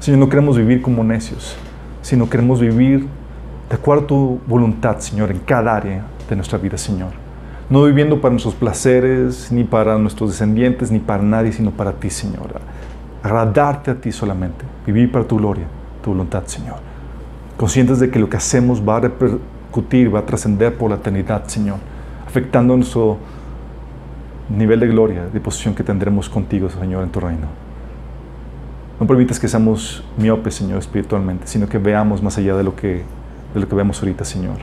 Señor, no queremos vivir como necios, sino queremos vivir de acuerdo a tu voluntad, Señor, en cada área de nuestra vida, Señor. No viviendo para nuestros placeres, ni para nuestros descendientes, ni para nadie, sino para ti, Señor. Agradarte a ti solamente. Vivir para tu gloria, tu voluntad, Señor. Conscientes de que lo que hacemos va a repercutir, va a trascender por la eternidad, Señor. Afectando nuestro nivel de gloria, de posición que tendremos contigo, Señor, en tu reino. No permitas que seamos miopes, Señor, espiritualmente, sino que veamos más allá de lo que, de lo que vemos ahorita, Señor.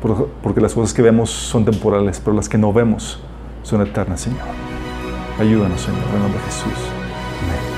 Porque las cosas que vemos son temporales, pero las que no vemos son eternas, Señor. Ayúdanos, Señor, en nombre de Jesús. Amén.